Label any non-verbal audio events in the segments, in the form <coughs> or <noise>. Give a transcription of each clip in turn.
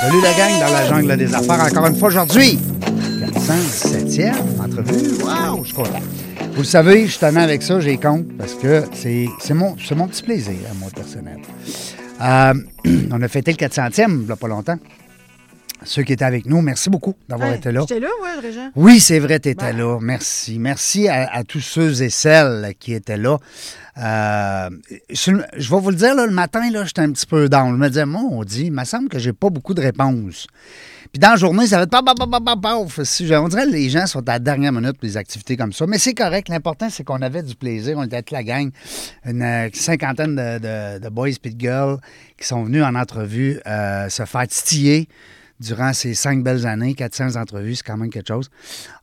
Salut la gang dans la jungle des affaires encore une fois aujourd'hui. 417e entrevue. Wow, je suis. Vous le savez, je avec ça, j'ai compte, parce que c'est mon, mon petit plaisir, à moi, personnel. Euh, <clears throat> on a fêté le 400e, il n'y a pas longtemps. Ceux qui étaient avec nous, merci beaucoup d'avoir Hey, été là. J'étais là, ouais, Régent. Oui, c'est vrai, tu étais Ben. là. Merci. Merci à, à tous ceux et celles qui étaient là. Euh, je, je vais vous le dire, là, le matin, là, j'étais un petit peu down. Je me disais, moi, on dit, il me semble que j'ai pas beaucoup de réponses. Puis dans la journée, ça va être paf, paf, paf, On dirait que les gens sont à la dernière minute pour des activités comme ça. Mais c'est correct. L'important, c'est qu'on avait du plaisir. On était toute la gang. Une euh, cinquantaine de, de- de boys et de girls qui sont venus en entrevue euh, se faire titiller durant ces cinq belles années. 400 entrevues, c'est quand même quelque chose.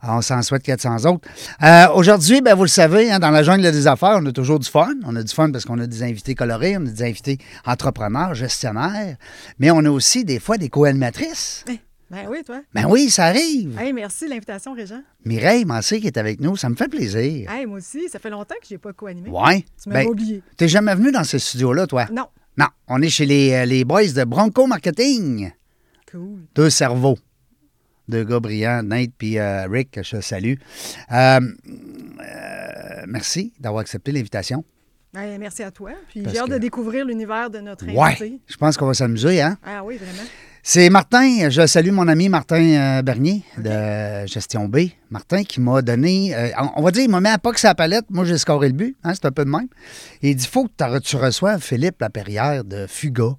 Alors, on s'en souhaite 400 autres. Euh, Aujourd'hui, ben, vous le savez, hein, dans la jungle des affaires, on a toujours du fun. On a du fun parce qu'on a des invités colorés, on a des invités entrepreneurs, gestionnaires, mais on a aussi des fois des co-animatrices. Ben oui, toi. Ben oui, ça arrive. Hey, merci de l'invitation, Régent. Mireille Massé qui est avec nous, ça me fait plaisir. Hey, moi aussi, ça fait longtemps que je n'ai pas co-animé. Ouais. Tu m'as Ben, oublié. T'es jamais venu dans ce studio-là, toi? Non. Non, on est chez les, euh, les boys de Bronco Marketing. Cool. Deux cerveaux. Deux gars brillants, Nate puis euh, Rick, que je salue. Euh, euh, merci d'avoir accepté l'invitation. Hey, merci à toi. Puis j'ai hâte que- de découvrir l'univers de notre Ouais, invité. je pense qu'on va s'amuser, hein? Ah oui, vraiment. C'est Martin, je salue mon ami Martin euh, Bernier de Gestion B. Martin qui m'a donné, euh, on- va dire, il m'a mis à pas que sa palette. Moi, j'ai scoré le but, hein, c'est un peu de même. Et il dit faut que tu reçoives Philippe Laperrière de Fuga.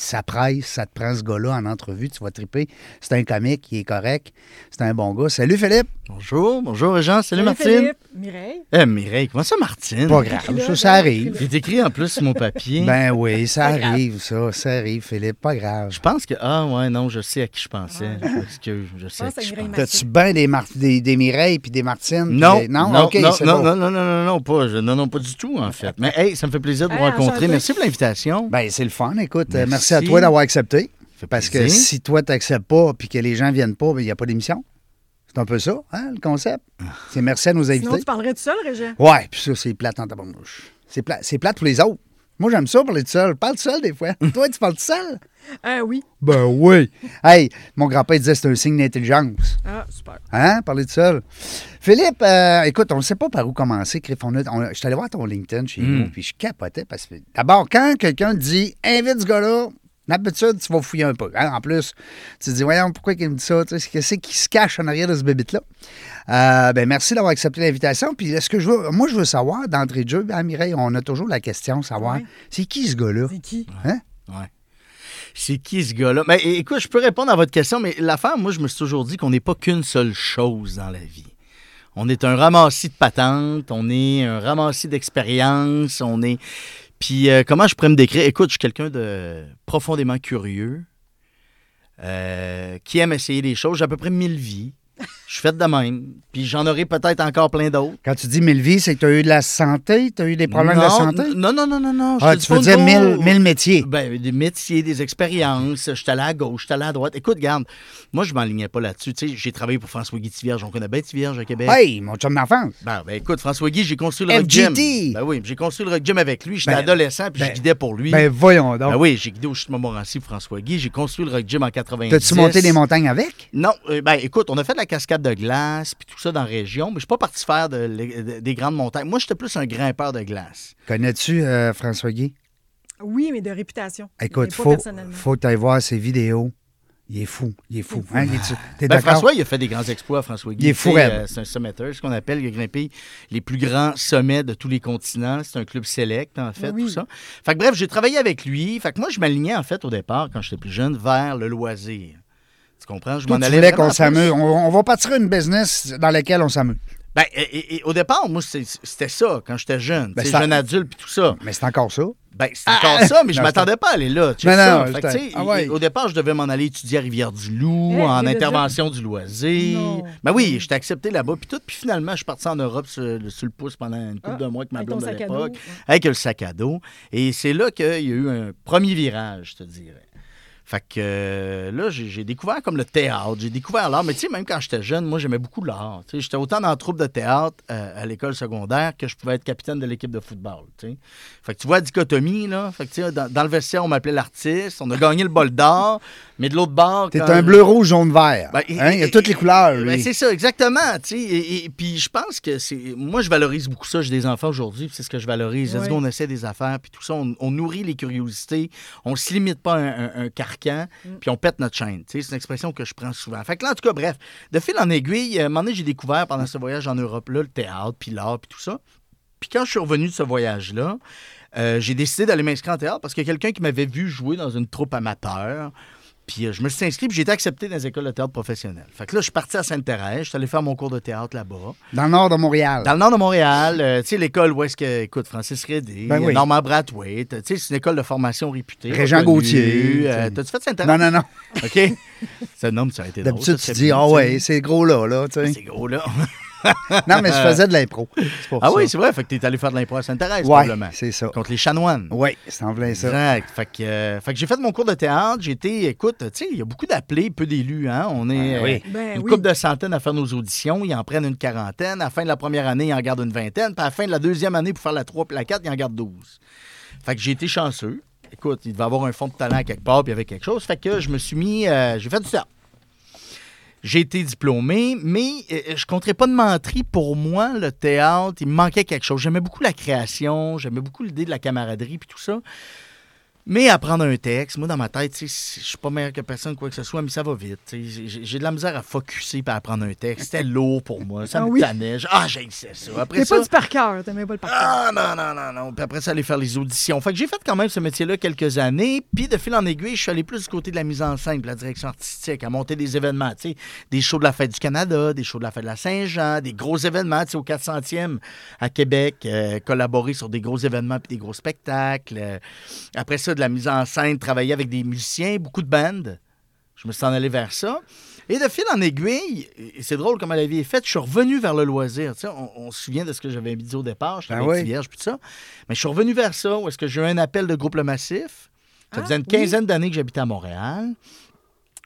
Ça presse, ça te prend ce gars-là en entrevue, tu vas triper. C'est un comique, il est correct, c'est un bon gars. Salut Philippe! Bonjour, bonjour Jean, salut, Martine. Philippe, Mireille. Eh Mireille, comment ça Martine? Pas grave, là, ça, arrive. Il est écrit en plus sur mon papier. <laughs> Ben oui, ça arrive, ça, ça arrive, Philippe, pas grave. je pense que. Ah ouais, non, je sais à qui je pensais. Je m'excuse, je sais à qui je Mireille pensais. T'as-tu bien des, Mar- des, des Mireilles puis des Martines? puis Non, des- non, non, OK, non, c'est non, bon. non, non, non, non, non, pas, je- non, non, pas du tout, en fait. Mais hey, ça me fait plaisir de vous Hey, rencontrer. enchanté. Merci pour l'invitation. Ben, c'est le fun. Écoute, merci, Merci. à toi d'avoir accepté. Parce que si toi, tu n'acceptes pas puis que les gens viennent pas, ben, il n'y a pas d'émission. C'est un peu ça, hein, le concept. C'est merci à nos Sinon, invités. tu parlerais tout seul, Régent? Ouais, puis ça, c'est plate en tabarnouche. C'est plate, c'est plate pour les autres. Moi, j'aime ça parler tout seul. Parle tout seul des fois. <laughs> toi, tu parles tout seul? Ah oui. Ben oui. Hey, mon grand-père disait que c'est un signe d'intelligence. Ah, super. Hein? Parler tout seul. Philippe, euh, écoute, on ne sait pas par où commencer, Criff. On on je suis allé voir ton LinkedIn chez Mm. nous, puis je capotais parce que d'abord, quand quelqu'un dit invite ce gars-là, d'habitude, tu vas fouiller un peu. hein? En plus, tu te dis, voyons, pourquoi il me dit ça? Tu sais, Qu'est-ce qui se cache en arrière de ce bébite-là? Euh, ben, merci d'avoir accepté l'invitation. Puis, est-ce que je veux, moi, je veux savoir, d'entrée de jeu, hein, Mireille, on a toujours la question, savoir, Ouais. c'est qui ce gars-là? C'est qui? Hein? Ouais. C'est qui ce gars-là? Mais écoute, je peux répondre à votre question, mais l'affaire, moi, je me suis toujours dit qu'on n'est pas qu'une seule chose dans la vie. On est un ramassis de patentes, on est un ramassis d'expériences, on est. Puis, euh, comment je pourrais me décrire? Écoute, je suis quelqu'un de profondément curieux, euh, qui aime essayer des choses. J'ai à peu près mille vies. Je suis fait de même. Puis, j'en aurai peut-être encore plein d'autres. Quand tu dis mille vies, c'est que tu as eu de la santé? Tu as eu des problèmes de santé? Non, non, non, non, non. Ah, tu veux dire mille, mille métiers? Ben, des métiers, des expériences. Je suis allé à gauche, je suis allé à droite. Écoute, garde, moi, je m'enlignais pas là-dessus. Tu sais, j'ai travaillé pour François Guy Tivierge. On connaît bien Tivierge à Québec. Hey, mon chum d'enfance! Ben, ben, écoute, François Guy, j'ai construit le Rock Gym. FGT. Ben oui, j'ai construit le Rock Gym avec lui. J'étais Ben, adolescent, puis ben, je guidais pour lui. Ben voyons donc. Ben oui, j'ai guidé au chute Montmorency François Guy. J'ai construit le Rock Gym en 90. T'as-tu monté des montagnes avec? Non, euh, ben écoute, on a fait la cascade de glace puis tout ça dans la région, mais je suis pas parti faire de- de- des grandes montagnes. Moi, j'étais plus un grimpeur de glace. Connais-tu euh, François Guy? Oui, mais de réputation. Écoute, faut, faut que tu voir ses vidéos. Il est fou. Il est fou. Hein? Il est- T'es Ben? François, il a fait des grands exploits, François Guy. Il est fou euh, c'est un summiteur, ce qu'on appelle. Il a grimpé les plus grands sommets de tous les continents. C'est un club select, en fait, Oui. tout ça. Fait que bref, j'ai travaillé avec lui. Fait que moi, je m'alignais, en fait, au départ, quand j'étais plus jeune, vers le loisir. Tu comprends? Je m'en allais qu'on s'amuse. On, on va partir une business dans laquelle on s'amuse. Ben, et- et- et au départ, moi, c'était ça quand j'étais jeune. Ben, jeune adulte puis tout ça. Mais c'est encore ça. Ben, c'est encore ça, mais je Non, m'attendais pas à aller là. tu sais Non, Fait que, ah ouais. Au départ, je devais m'en aller étudier à Rivière-du-Loup, en je intervention du loisir. Non. Ben oui, j'étais accepté là-bas, puis tout. Puis finalement, je suis parti en Europe sur, le- sur le pouce pendant une couple Ah, de mois avec ma blonde de l'époque, avec le sac à dos. Et c'est là qu'il y a eu un premier virage, je te dirais. Fait que euh, là, j'ai découvert comme le théâtre, j'ai découvert l'art. Mais tu sais, même quand j'étais jeune, moi, j'aimais beaucoup l'art. Tu sais, J'étais autant dans la troupe de théâtre euh, à l'école secondaire que je pouvais être capitaine de l'équipe de football. Fait que tu vois la dichotomie, là. Fait que tu sais, dans, dans le vestiaire, on m'appelait l'artiste. On a gagné le bol d'or, mais de l'autre bord. T'es un bleu, rouge, jaune, vert. Ben, Hein, Il y a toutes les couleurs, ben, c'est ça, exactement. Et, et- puis je pense que c'est. Moi, je valorise beaucoup ça. J'ai des enfants aujourd'hui, c'est ce que je valorise. Go, on essaie des affaires, puis tout ça. On, on nourrit les curiosités. On se limite pas à un, un- un carcan, Mm. puis on pète notre chaîne. C'est une expression que je prends souvent. Fait que là, en tout cas, bref, de fil en aiguille, euh, à un moment donné, j'ai découvert pendant ce voyage en Europe-là le théâtre, puis l'art, puis tout ça. Puis quand je suis revenu de ce voyage-là, euh, j'ai décidé d'aller m'inscrire en théâtre parce qu'il y a quelqu'un qui m'avait vu jouer dans une troupe amateur. Puis euh, je me suis inscrit, puis j'ai été accepté dans les écoles de théâtre professionnelles. Fait que là, je suis parti à Sainte-Thérèse, je suis allé faire mon cours de théâtre là-bas. Dans le nord de Montréal. Dans le nord de Montréal, euh, tu sais, l'école où est-ce que, écoute, Francis Redé, Ben oui. Normand Brathwaite, tu sais, c'est une école de formation réputée. Régent. Gauthier, Euh. T'as-tu fait Sainte-Thérèse? Non, non, non. <laughs> OK. ça, non, mais ça a été drôle, D'habitude, tu c'est dis, ah sais. ouais, c'est gros là, là, tu sais. C'est gros, là. <laughs> <laughs> Non, mais je faisais de l'impro. Ah ça. oui, c'est vrai. Fait que t'es allé faire de l'impro à Sainte-Thérèse, Ouais, probablement. c'est ça. Contre les chanoines. Oui, c'est en plein ça. Exact. Fait que, euh, fait que j'ai fait mon cours de théâtre. J'ai été, écoute, tu sais, il y a beaucoup d'appelés, peu d'élus. Hein? On est Ah oui. euh, Ben une oui. couple de centaines à faire nos auditions. Ils en prennent une quarantaine. À la fin de la première année, ils en gardent une vingtaine. Puis à la fin de la deuxième année, pour faire la 3 puis la 4, ils en gardent 12. Fait que j'ai été chanceux. Écoute, il devait avoir un fond de talent quelque part, puis il y avait quelque chose. Fait que je me suis mis. euh, j'ai fait du théâtre. J'ai été diplômé, mais euh, je ne compterais pas de menterie. Pour moi, le théâtre, il me manquait quelque chose. J'aimais beaucoup la création, j'aimais beaucoup l'idée de la camaraderie puis tout ça. Mais apprendre un texte, moi, dans ma tête, je suis pas meilleur que personne, quoi que ce soit, mais ça va vite. J'ai de la misère à focusser et à apprendre un texte. C'était <laughs> lourd pour moi. Ça Ah me oui? tannait. Ah, j'ai ça. Après T'es ça, pas du par cœur, t'aimais pas le par cœur. ah non, non, non, non. Puis après ça, aller faire les auditions. Fait que j'ai fait quand même ce métier-là quelques années. Puis de fil en aiguille, je suis allé plus du côté de la mise en scène, de la direction artistique, à monter des événements. Des shows de la Fête du Canada, des shows de la Fête de la Saint-Jean, des gros événements. Au 400e à Québec, euh, collaborer sur des gros événements puis des gros spectacles. Euh, après ça, de la mise en scène, travailler avec des musiciens, beaucoup de bandes. Je me suis en allé vers ça. Et de fil en aiguille, et c'est drôle comment la vie est faite, je suis revenu vers le loisir. Tu sais, on, on se souvient de ce que j'avais dit au départ, je Ben oui. Vierge, puis tout ça. Mais je suis revenu vers ça, où est-ce que j'ai eu un appel de groupe Le Massif. Ça Ah, faisait une oui. quinzaine d'années que j'habitais à Montréal.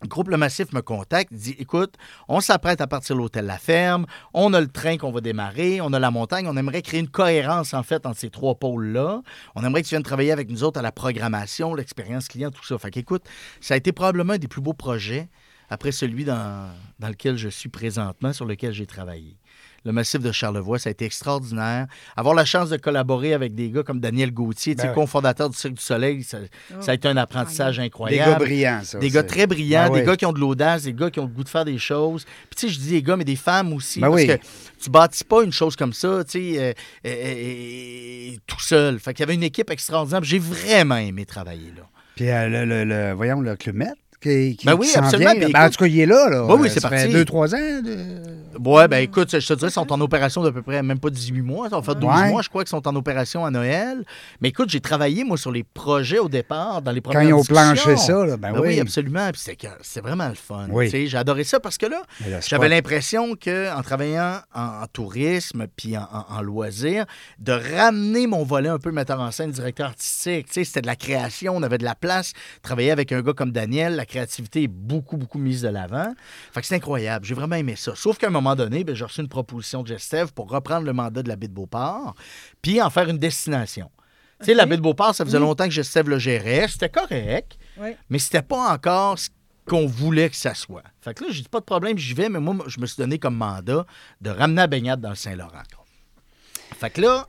Le groupe Le Massif me contacte, dit Écoute, on s'apprête à partir de l'hôtel La Ferme, on a le train qu'on va démarrer, on a la montagne, on aimerait créer une cohérence en fait entre ces trois pôles-là. On aimerait que tu viennes travailler avec nous autres à la programmation, l'expérience client, tout ça. Fait qu'écoute, ça a été probablement un des plus beaux projets après celui dans, dans lequel je suis présentement, sur lequel j'ai travaillé. Le massif de Charlevoix, ça a été extraordinaire. Avoir la chance de collaborer avec des gars comme Daniel Gauthier, tu sais, Ben oui. cofondateur du Cirque du Soleil, ça, ça a été un apprentissage Des incroyable. gars brillants, ça. Des gars très brillants, Ben des oui. gars qui ont de l'audace, des gars qui ont le goût de faire des choses. Puis tu sais, je dis des gars, mais des femmes aussi. Ben parce oui. que tu bâtis pas une chose comme ça, tu sais, euh, euh, euh, tout seul. Fait qu'il y avait une équipe extraordinaire. J'ai vraiment aimé travailler là. Puis euh, le, le- le- voyons, le Club Med? Qui, qui Ben oui, qui absolument. vient. Ben, en tout cas, il est là. là. Ben oui, c'est parti. deux, trois ans. de- Ouais, ben écoute, je te dirais, ils sont en opération d'à peu près même pas 18 mois. Ça va faire 12 Ouais. mois, je crois, qu'ils sont en opération à Noël. Mais écoute, j'ai travaillé, moi, sur les projets au départ, dans les Quand premières ils ont planché ça, là, ben Ben oui, oui. absolument. Puis c'était vraiment le fun. Oui. Tu sais, J'ai adoré ça parce que là, J'avais l'impression qu'en travaillant en, en tourisme puis en, en, en loisirs, de ramener mon volet un peu metteur en scène, directeur artistique. Tu sais, c'était de la création, on avait de la place. Travailler avec un gars comme Daniel, la créativité est beaucoup, beaucoup mise de l'avant. Fait que c'est incroyable. J'ai vraiment aimé ça. Sauf qu'à un moment donné, ben, j'ai reçu une proposition de Gestev pour reprendre le mandat de la baie de Beauport puis en faire une destination. Tu sais, la Ok. baie de Beauport, ça faisait Oui. longtemps que Gestev le gérait. C'était correct mais c'était pas encore ce qu'on voulait que ça soit. Fait que là, j'ai dit pas de problème, j'y vais, mais moi, je me suis donné comme mandat de ramener la baignade dans le Saint-Laurent. Fait que là,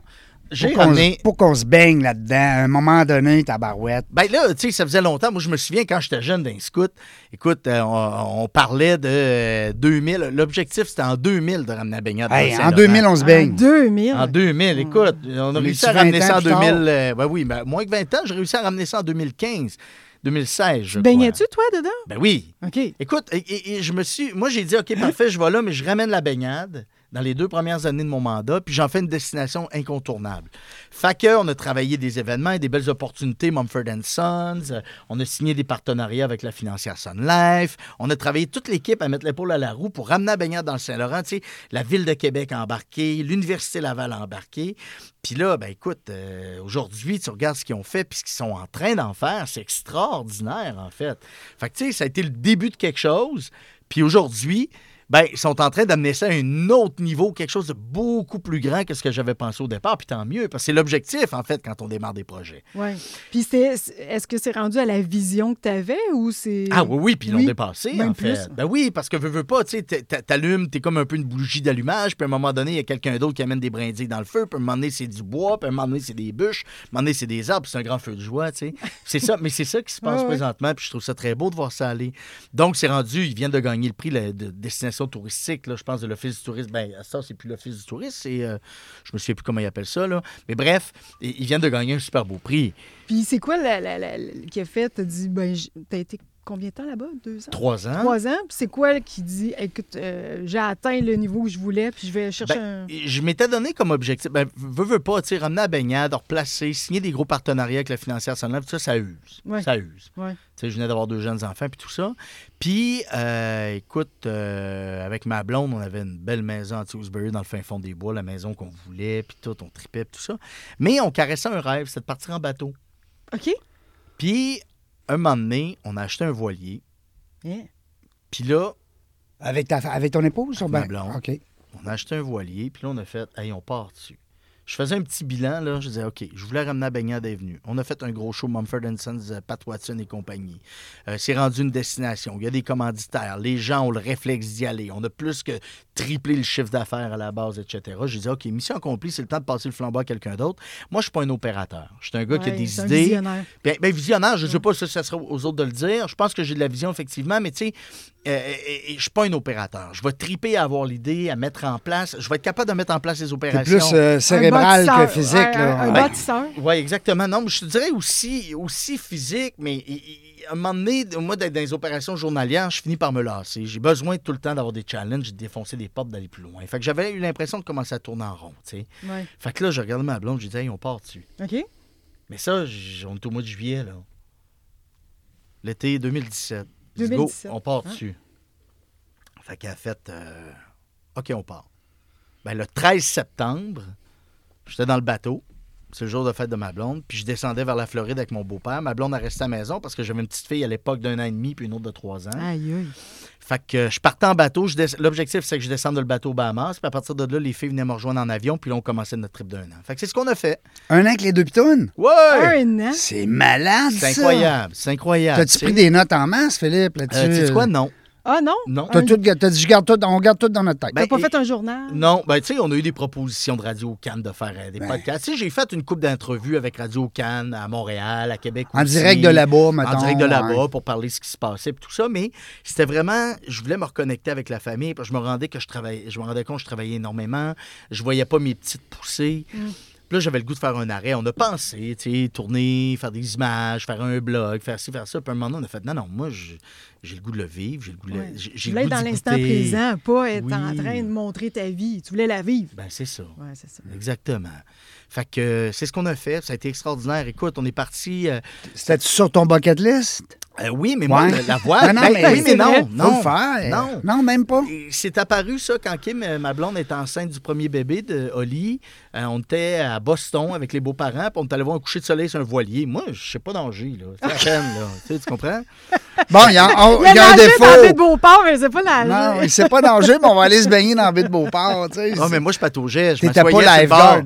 j'ai Pour qu'on ramené. se- Pour qu'on se baigne là-dedans, à un moment donné, ta barouette. Ben là, tu sais, ça faisait longtemps. Moi, je me souviens quand j'étais jeune d'un scout. Écoute, euh, on, on parlait de euh, 2000. L'objectif, c'était en 2000 de ramener la baignade Hey, en Saint-Laurent. 2000, on se En baigne. 2000. En 2000, écoute, on a réussi à ramener 20 ça en ans plus tard? 2000. euh, ben oui, ben, moins que 20 ans, j'ai réussi à ramener ça en 2015, 2016, je Tu baignais-tu, toi, dedans? Ben oui. OK. Écoute, et, et- et je me suis. Moi, j'ai dit, OK, parfait, je vais là, mais je ramène la baignade dans les deux premières années de mon mandat, puis j'en fais une destination incontournable. Fait on a travaillé des événements et des belles opportunités, Mumford Sons, euh, on a signé des partenariats avec la financière Sun Life, on a travaillé toute l'équipe à mettre l'épaule à la roue pour ramener la baignade dans le Saint-Laurent, tu sais, la ville de Québec a embarqué, l'Université Laval a embarqué. Puis là, ben écoute, euh, aujourd'hui, tu regardes ce qu'ils ont fait puis ce qu'ils sont en train d'en faire, c'est extraordinaire, en fait. Fait que, tu sais, ça a été le début de quelque chose. Puis aujourd'hui, ben, ils sont en train d'amener ça à un autre niveau, quelque chose de beaucoup plus grand que ce que j'avais pensé au départ. Puis tant mieux, parce que c'est l'objectif, en fait, quand on démarre des projets. Oui. Puis c'est- est-ce que c'est rendu à la vision que tu avais ou c'est. Ah oui, oui, puis ils l'ont dépassé, en fait. Ben oui, parce que veux, veux pas, tu sais, t'a- t'a- t'allumes, t'es comme un peu une bougie d'allumage, puis à un moment donné, il y a quelqu'un d'autre qui amène des brindilles dans le feu, puis à un moment donné, c'est du bois, puis à un moment donné, c'est des bûches, à un moment donné, c'est des arbres, puis c'est un grand feu de joie, tu sais. <laughs> C'est ça, mais c'est ça qui se passe Ouais, présentement, puis je trouve ça très beau de voir ça aller. Donc, c'est rendu, ils viennent de gagner le prix de destination touristique, là, je pense, de l'Office du tourisme. Ben, ça, c'est plus l'Office du tourisme, c'est, euh, je me souviens plus comment ils appellent ça, là. Mais bref, ils viennent de gagner un super beau prix. Puis c'est quoi la, la- la- a fait? T'as dit, ben, t'as été combien de temps là-bas? Deux ans? Trois ans. Trois ans. Puis c'est quoi qui dit, écoute, euh, j'ai atteint le niveau que je voulais, puis je vais chercher Ben, un. Je m'étais donné comme objectif, ben, veux, veux pas, tu sais, ramener la baignade, replacer, signer des gros partenariats avec la financière Sunlife, tout ça, ça use. Ouais. Ça use. Ouais. Tu sais, je venais d'avoir deux jeunes enfants, puis tout ça. Puis, euh, écoute, euh, avec ma blonde, on avait une belle maison à Tewksbury dans le fin fond des bois, la maison qu'on voulait, puis tout, on tripait, puis tout ça. Mais on caressait un rêve, c'était de partir en bateau. OK. Puis, un moment donné, on a acheté un voilier. Yeah. Puis là, Avec, ta, avec ton épouse? ou ben- blonde. OK. On a acheté un voilier, puis là, on a fait, hey, on part dessus. Je faisais un petit bilan, là. Je disais, OK, je voulais ramener la baignade Avenue. On a fait un gros show, Mumford Sons, euh, Pat Watson et compagnie. Euh, c'est rendu une destination. Il y a des commanditaires. Les gens ont le réflexe d'y aller. On a plus que triplé le chiffre d'affaires à la base, etc. Je disais, OK, mission accomplie, c'est le temps de passer le flambeau à quelqu'un d'autre. Moi, je suis pas un opérateur. Je suis un gars qui a des c'est un idées. visionnaire. Bien, ben, visionnaire, je ne sais pas si ça sera aux autres de le dire. Je pense que j'ai de la vision, effectivement, mais tu sais, euh, je ne suis pas un opérateur. Je vais triper à avoir l'idée, à mettre en place. Je vais être capable de mettre en place les C'est opérations. plus euh, cérébral que physique. Un, là. un Ouais. Oui, exactement. Non, mais je te dirais aussi, aussi physique, mais il- il- à un moment donné, moi, d'être dans les opérations journalières, je finis par me lasser. J'ai besoin tout le temps d'avoir des challenges, de défoncer des portes, d'aller plus loin. Fait que j'avais eu l'impression de commencer à tourner en rond, tu sais. Ouais. Fait que là, je regardais ma blonde, je disais, hey, on part dessus. OK. Mais ça, on est au mois de juillet, là. L'été 2017. 2017, Go, on part hein? dessus. Fait qu'elle a fait euh, OK, on part. Ben, le 13 septembre, j'étais dans le bateau. C'est le jour de fête de ma blonde. Puis je descendais vers la Floride avec mon beau-père. Ma blonde a resté à la maison parce que j'avais une petite fille à l'époque d'un an et demi puis une autre de trois ans. Aïe, aïe. Fait que je partais en bateau. je des- L'objectif, c'est que je descende le bateau aux Bahamas. Puis à partir de là, les filles venaient me rejoindre en avion. Puis là, on commençait notre trip d'un an. Fait que c'est ce qu'on a fait. Un an avec les deux pitounes? Ouais! Un an? C'est malade, C'est incroyable. C'est incroyable. T'as-tu pris des notes en masse, Philippe, là-dessus? Euh, tu sais quoi? Non. Ah non? Non. T'as tout, t'as dit, je garde tout, on garde tout dans notre tête. T'as Ben, pas et- fait un journal? Non, ben tu sais, on a eu des propositions de Radio Cannes de faire euh, des Ben. podcasts. Tu sais, j'ai fait une couple d'entrevues avec Radio Cannes à Montréal, à Québec en aussi. direct de là-bas, mettons. En direct de là-bas ouais. pour parler de ce qui se passait et tout ça, mais c'était vraiment, je voulais me reconnecter avec la famille, parce que je me rendais que je travaillais, je me rendais compte que je travaillais énormément, je voyais pas mes petites poussées. Puis là, j'avais le goût de faire un arrêt. On a pensé, tu sais, tourner, faire des images, faire un blog, faire ci, faire ça. Puis à un moment donné, on a fait, non, non, moi, j'ai le goût de le vivre, j'ai le goût de le- Ouais. j'ai- le voulais goût être dans l'instant présent, pas être en train de montrer ta vie. Tu voulais la vivre. Ben, c'est ça. Ouais, c'est ça. Exactement. Fait que euh, c'est ce qu'on a fait. Ça a été extraordinaire. Écoute, on est parti. euh, C'était-tu sur ton bucket list? euh, oui, mais moi, Ouais. la, la voile. Non, non, ben, mais oui, mais non. Faut Non. le faire. Non. Non, même pas. C'est apparu ça quand Kim, ma blonde, était enceinte du premier bébé de Oli. Euh, on était à Boston avec les beaux-parents, puis on est allé voir un coucher de soleil sur un voilier. Moi, je sais pas danger, là. C'est la peine, là. Tu, sais, tu comprends? Bon, il y a, on- Il il y a un nagé dans la baie de défaut. Beauport, mais c'est pas la Non, c'est pas danger, mais on va aller se baigner dans la baie de Beauport. tu sais. Non, mais moi, je pataugeais. Je T'étais m'assoyais pas lifeguard.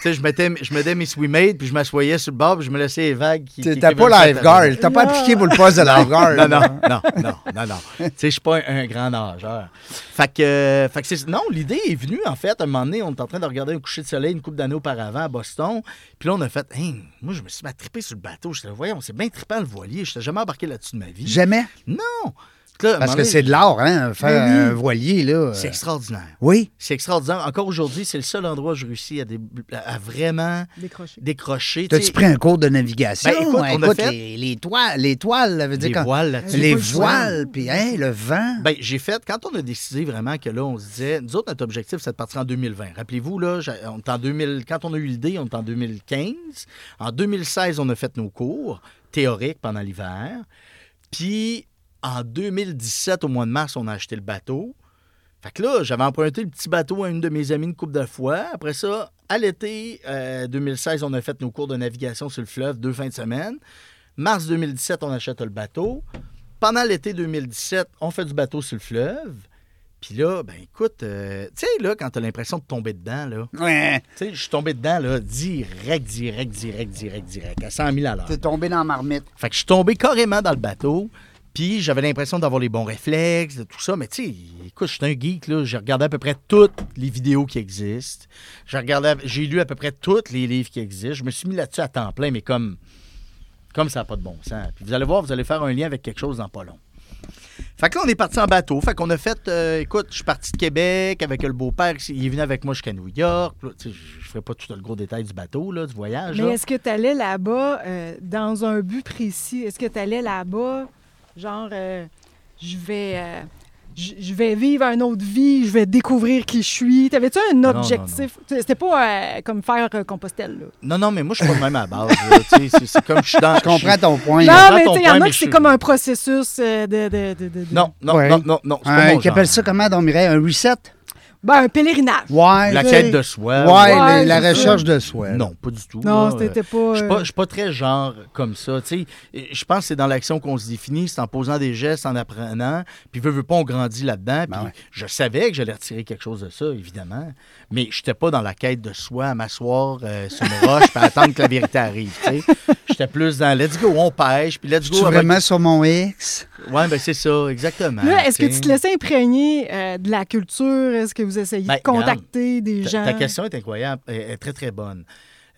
Tu sais, je mettais, je mettais mes swimmates, puis je m'assoyais sur le bord, puis je me laissais les vagues qui. T'étais pas lifeguard. T'as pas appliqué pour le poste de lifeguard. Non, non, non, non, non, non. tu sais, je suis pas un, un grand nageur. Fait que, euh, fait que c'est- non, l'idée est venue, en fait, à un moment donné, on est en train de regarder un coucher de soleil une couple d'années auparavant à Boston. Puis là, on a fait, Hein, moi, je me suis mis à triper sur le bateau. Je voyons, c'est bien trippant le voilier. Je n'étais jamais embarqué là-dessus de ma vie. Jamais? Non! Là, Parce que c'est de l'art, hein, faire Ben oui. un voilier, là. C'est extraordinaire. Oui. C'est extraordinaire. Encore aujourd'hui, c'est le seul endroit où je réussis à, dé- à vraiment décrocher. tu T'as-tu pris un cours de navigation? Ben, écoute, on a fait- les, les toiles, les toiles, ça veut dire les quand- voiles là-dessus. les voiles, puis hein, le vent. Ben, j'ai fait, quand on a décidé vraiment que là, on se disait, nous autres, notre objectif, c'est de partir en 2020. Rappelez-vous, là, on est en 2000, quand on a eu l'idée, on est en 2015. En 2016, on a fait nos cours théoriques pendant l'hiver. Puis, en 2017, au mois de mars, on a acheté le bateau. Fait que là, j'avais emprunté le petit bateau à une de mes amies une couple de fois. Après ça, à l'été euh, 2016, on a fait nos cours de navigation sur le fleuve, deux fins de semaine. Mars 2017, on achète le bateau. Pendant l'été 2017, on fait du bateau sur le fleuve. Puis là, ben écoute, euh, tu sais, là, quand t'as l'impression de tomber dedans, là, Ouais. tu sais, je suis tombé dedans, là, direct, direct, direct, direct, direct, à 100 000 à l'heure. T'es tombé dans la marmite. Fait que je suis tombé carrément dans le bateau. Puis j'avais l'impression d'avoir les bons réflexes, de tout ça. Mais tu sais, écoute, je suis un geek, là. J'ai regardé à peu près toutes les vidéos qui existent. J'ai regardé, j'ai lu à peu près tous les livres qui existent. Je me suis mis là-dessus à temps plein, mais comme, comme ça n'a pas de bon sens. Puis vous allez voir, vous allez faire un lien avec quelque chose dans pas long. Fait que là, on est parti en bateau. Fait qu'on a fait, euh, écoute, je suis parti de Québec avec le beau-père. Il est venu avec moi jusqu'à New York. Là, je ne ferai pas tout le gros détail du bateau, là, du voyage. Mais est-ce que tu allais là-bas euh, dans un but précis? Est-ce que tu allais là-bas, genre, euh, je vais. euh, je vais vivre une autre vie, je vais découvrir qui je suis. T'avais-tu un objectif? C'était pas euh, comme faire euh, Compostelle, là. Non, non, mais moi, je suis pas de même à la base. là. Tu sais, c'est- comme je suis dans. Je comprends ton point. non, comprends mais ton tu sais, il y en point, a mais que c'est comme un processus euh, de, de, de, de- de- Non, non, Ouais. non, non, non. C'est pas mon appelle ça comment, Don Mireille? Un reset? Ben, un pélerinage. Ouais. La quête de soi. Ouais, Ouais, la, la c'est ça. recherche de soi. là. Non, pas du tout. Non, c'était pas. Je suis euh, pas, je suis pas très genre comme ça. tu sais. Je pense que c'est dans l'action qu'on se définit, c'est en posant des gestes, en apprenant. Puis, veux, veux pas, on grandit là-dedans. Puis, Ben ouais. je savais que j'allais retirer quelque chose de ça, évidemment. Mais je n'étais pas dans la quête de soi, à m'asseoir euh, sur une roche puis attendre que la vérité arrive. tu. J'étais plus dans let's go, on pêche, puis let's Je go. suis avec- vraiment sur mon X. Ouais, ben c'est ça, exactement. Là, est-ce que tu tu te laissais imprégner euh, de la culture? Est-ce que vous essayez Ben, de contacter des Ta, gens? ta question est incroyable, est, est très, très bonne.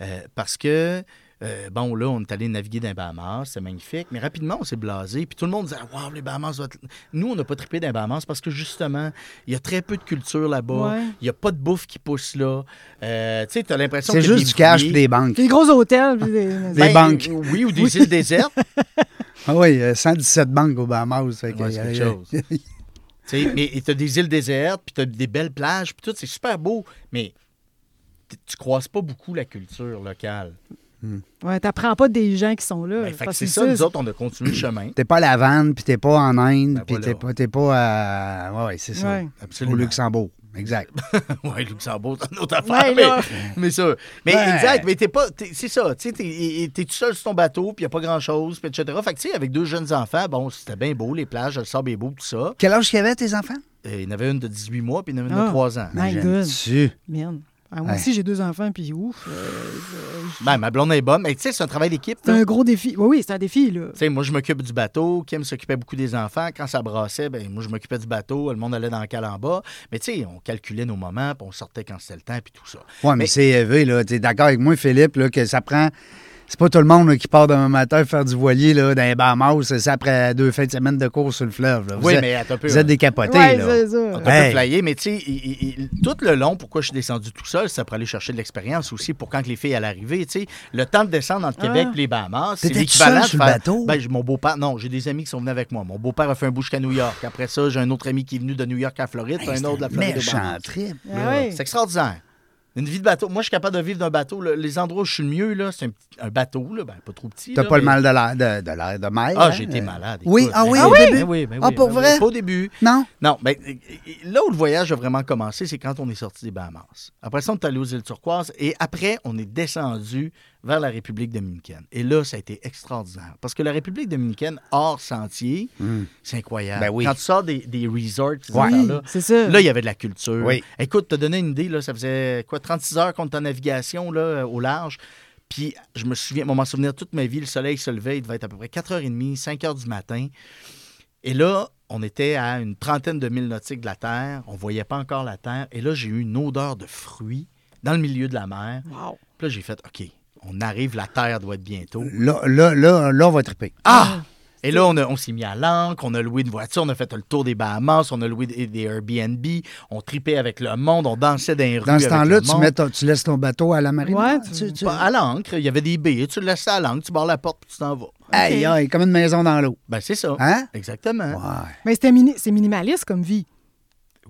Euh, parce que, euh, bon, là, on est allé naviguer dans les Bahamas, c'est magnifique, mais rapidement, on s'est blasé. Puis tout le monde disait, waouh, les Bahamas, doivent nous, on n'a pas trippé dans les Bahamas parce que justement, il y a très peu de culture là-bas. Ouais. Il n'y a pas de bouffe qui pousse là. Euh, tu sais, tu as l'impression C'est que juste des du cash et des banques. Des gros hôtels. puis des- <laughs> Des banques. Ben, Oui, ou des îles désertes. <laughs> Ah oui, euh, 117 banques aux Bahamas. Ouais, c'est quelque euh, chose. <laughs> Tu sais, mais tu as des îles désertes, puis tu as des belles plages, puis tout, c'est super beau, mais tu croises pas beaucoup la culture locale. Ouais, t'apprends pas des gens qui sont là. Ben, fait que parce c'est ça, nous autres, on a continué le <coughs> chemin. T'es pas à la vanne, puis t'es pas en Inde, Ben puis voilà. t'es pas, t'es pas à... Ouais, ouais, c'est ça. Ouais. Au. Luxembourg. Exact. <laughs> oui, Luxembourg, c'est une autre affaire. Ouais, mais, là. mais ça. Mais Ouais. exact, mais t'es pas. t'es- c'est ça. Tu sais, t'es, t'es tout seul sur ton bateau, puis il a pas grand-chose, puis etc. Fait que, tu sais, avec deux jeunes enfants, bon, c'était bien beau, les plages, le sable est beau, tout ça. Quel âge qu'il y avait, tes enfants? Euh, il y en avait une de 18 mois, puis il y en avait une Ah. de 3 ans. My God. Merde. Ah, moi Ouais. aussi, j'ai deux enfants, puis ouf. euh, je- Ben, ma blonde est bonne, mais tu sais, c'est un travail d'équipe. c'est un gros défi. Oui, oui, c'est un défi, là. Tu sais, moi, je m'occupe du bateau. Kim s'occupait beaucoup des enfants. Quand ça brassait, ben, moi, je m'occupais du bateau. Le monde allait dans le cale en bas. Mais tu sais, on calculait nos moments, puis on sortait quand c'était le temps, puis tout ça. Ouais, mais, Mais- c'est élevé, là. T'es d'accord avec moi, Philippe, là, que ça prend. C'est pas tout le monde là, qui part demain matin faire du voilier là, dans les Bahamas, c'est ça après deux fins de semaine de course sur le fleuve. là. Vous oui, êtes, mais peu. vous êtes décapotés, Ouais, là. c'est ça. Hey. peu flyé, mais tu sais, tout le long, pourquoi je suis descendu tout seul, c'est pour aller chercher de l'expérience aussi pour quand les filles allaient arriver. Tu sais, le temps de descendre entre Québec Ah. et les Bahamas, c'est l'équivalent sur le faire- bateau? Ben, j'ai- mon beau-père, non, j'ai des amis qui sont venus avec moi. Mon beau-père a fait un bout jusqu'à New York. Après ça, j'ai un autre ami qui est venu de New York à Floride, puis un autre de la Floride. Ah ouais. C'est extraordinaire. Une vie de bateau. Moi, je suis capable de vivre d'un bateau. là. Les endroits où je suis le mieux, là, c'est un, bateau, là, ben, pas trop petit. T'as pas le mal de l'air de, de, l'air de mer. Ah, hein? j'ai été malade. Oui, écoute. ah oui, Ben ben début? oui, Ah, pour vrai? Pas au début. Non? Non, ben, là où le voyage a vraiment commencé, c'est quand on est sorti des Bahamas. Après ça, on est allé aux îles Turquoises et après, on est descendu vers la République dominicaine. Et là, ça a été extraordinaire. Parce que la République dominicaine, hors sentier, c'est incroyable. Ben oui. Quand tu sors des, des resorts. Oui, ça. Là, il y avait de la culture. Oui. Écoute, t'as donné une idée, là, ça faisait quoi, 36 heures qu'on était en navigation là, euh, au large. Puis je me souviens, moi, m'en souvenir toute ma vie, le soleil se levait, il devait être à peu près 4h30, 5h du matin. Et là, on était à une trentaine de milles nautiques de la Terre. On voyait pas encore la Terre. Et là, j'ai eu une odeur de fruits dans le milieu de la mer. Wow. Puis là, j'ai fait, OK, on arrive, la Terre doit être bientôt. Là, là, là, là, on va triper. Ah! Et là, on, a- on s'est mis à l'ancre, on a loué une voiture, on a fait le tour des Bahamas, on a loué des, des Airbnb, on tripait avec le monde, on dansait dans les rues Dans ce temps-là, le tu, monde. mets ton- tu laisses ton bateau à la marine. Ouais, tu, tu- à l'ancre, il y avait des baies, tu le laisses à l'ancre, tu barres la porte, puis tu t'en vas. Aïe, aïe, comme une maison dans l'eau. Ben, c'est ça. Hein? Exactement. Ouais. Mais c'était mini- c'est minimaliste comme vie.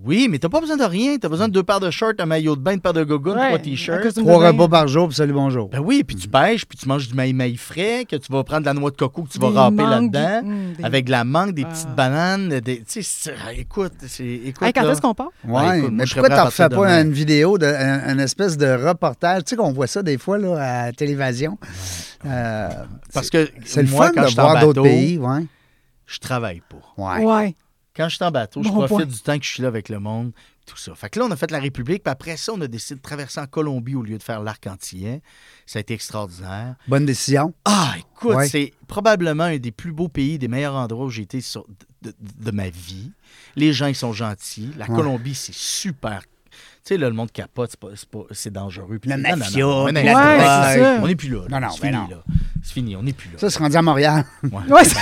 Oui, mais t'as pas besoin de rien. T'as besoin de deux paires de shorts, un maillot de bain, une paire de Ouais, trois un t-shirts. Trois repas par jour, puis salut, bonjour. Ben oui, puis tu pêches, puis tu manges du maï-maï frais, que tu vas prendre de la noix de coco que tu vas Des râper là-dedans, des- avec de la mangue, des Ah. petites bananes. Des, tu sais, ah, écoute, c'est, écoute Hey, quand est-ce qu'on part? Moi, mais je pourquoi t'en refais pas demain. une vidéo, de, un, une espèce de reportage? Tu sais qu'on voit ça des fois là, à la télévision. Euh, Parce que c'est le moi, fun quand de voir d'autres pays. Ouais. je travaille pas. Ouais. Ouais. Quand je suis en bateau, je profite point. du temps que je suis là avec le monde, tout ça. Fait que là, on a fait la République, puis après ça, on a décidé de traverser en Colombie au lieu de faire l'arc antillais. Ça a été extraordinaire. Bonne décision. Ah, écoute, Ouais. c'est probablement un des plus beaux pays, des meilleurs endroits où j'ai été sur- de, de- de ma vie. Les gens, ils sont gentils. La Ouais. Colombie, c'est super. Tu sais, là, le monde capote, c'est, pas- c'est pas- c'est dangereux. Puis- La Non, non, non, mafia, non, non, Ouais, ça. On n'est plus là. là. Non, non, c'est ben fini, non. là. C'est fini, on n'est plus là. Ça, c'est rendu à Montréal. Ouais. Ouais, c'est-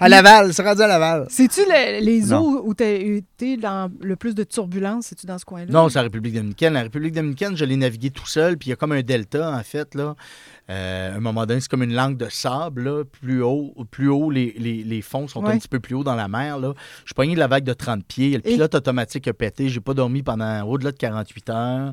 À Laval, c'est rendu à Laval. C'est-tu le- les Non. eaux où tu as été dans le plus de turbulences? C'est-tu dans ce coin-là? Non, c'est la République dominicaine. La République dominicaine, je l'ai navigué tout seul, puis il y a comme un delta, en fait, là. Euh, à un moment donné, c'est comme une langue de sable, là. Plus haut, plus haut les, les- les fonds sont Ouais. un petit peu plus haut dans la mer, là. Je suis pogné de la vague de 30 pieds. Le Et- pilote automatique a pété. J'ai pas dormi pendant au-delà de 48 heures.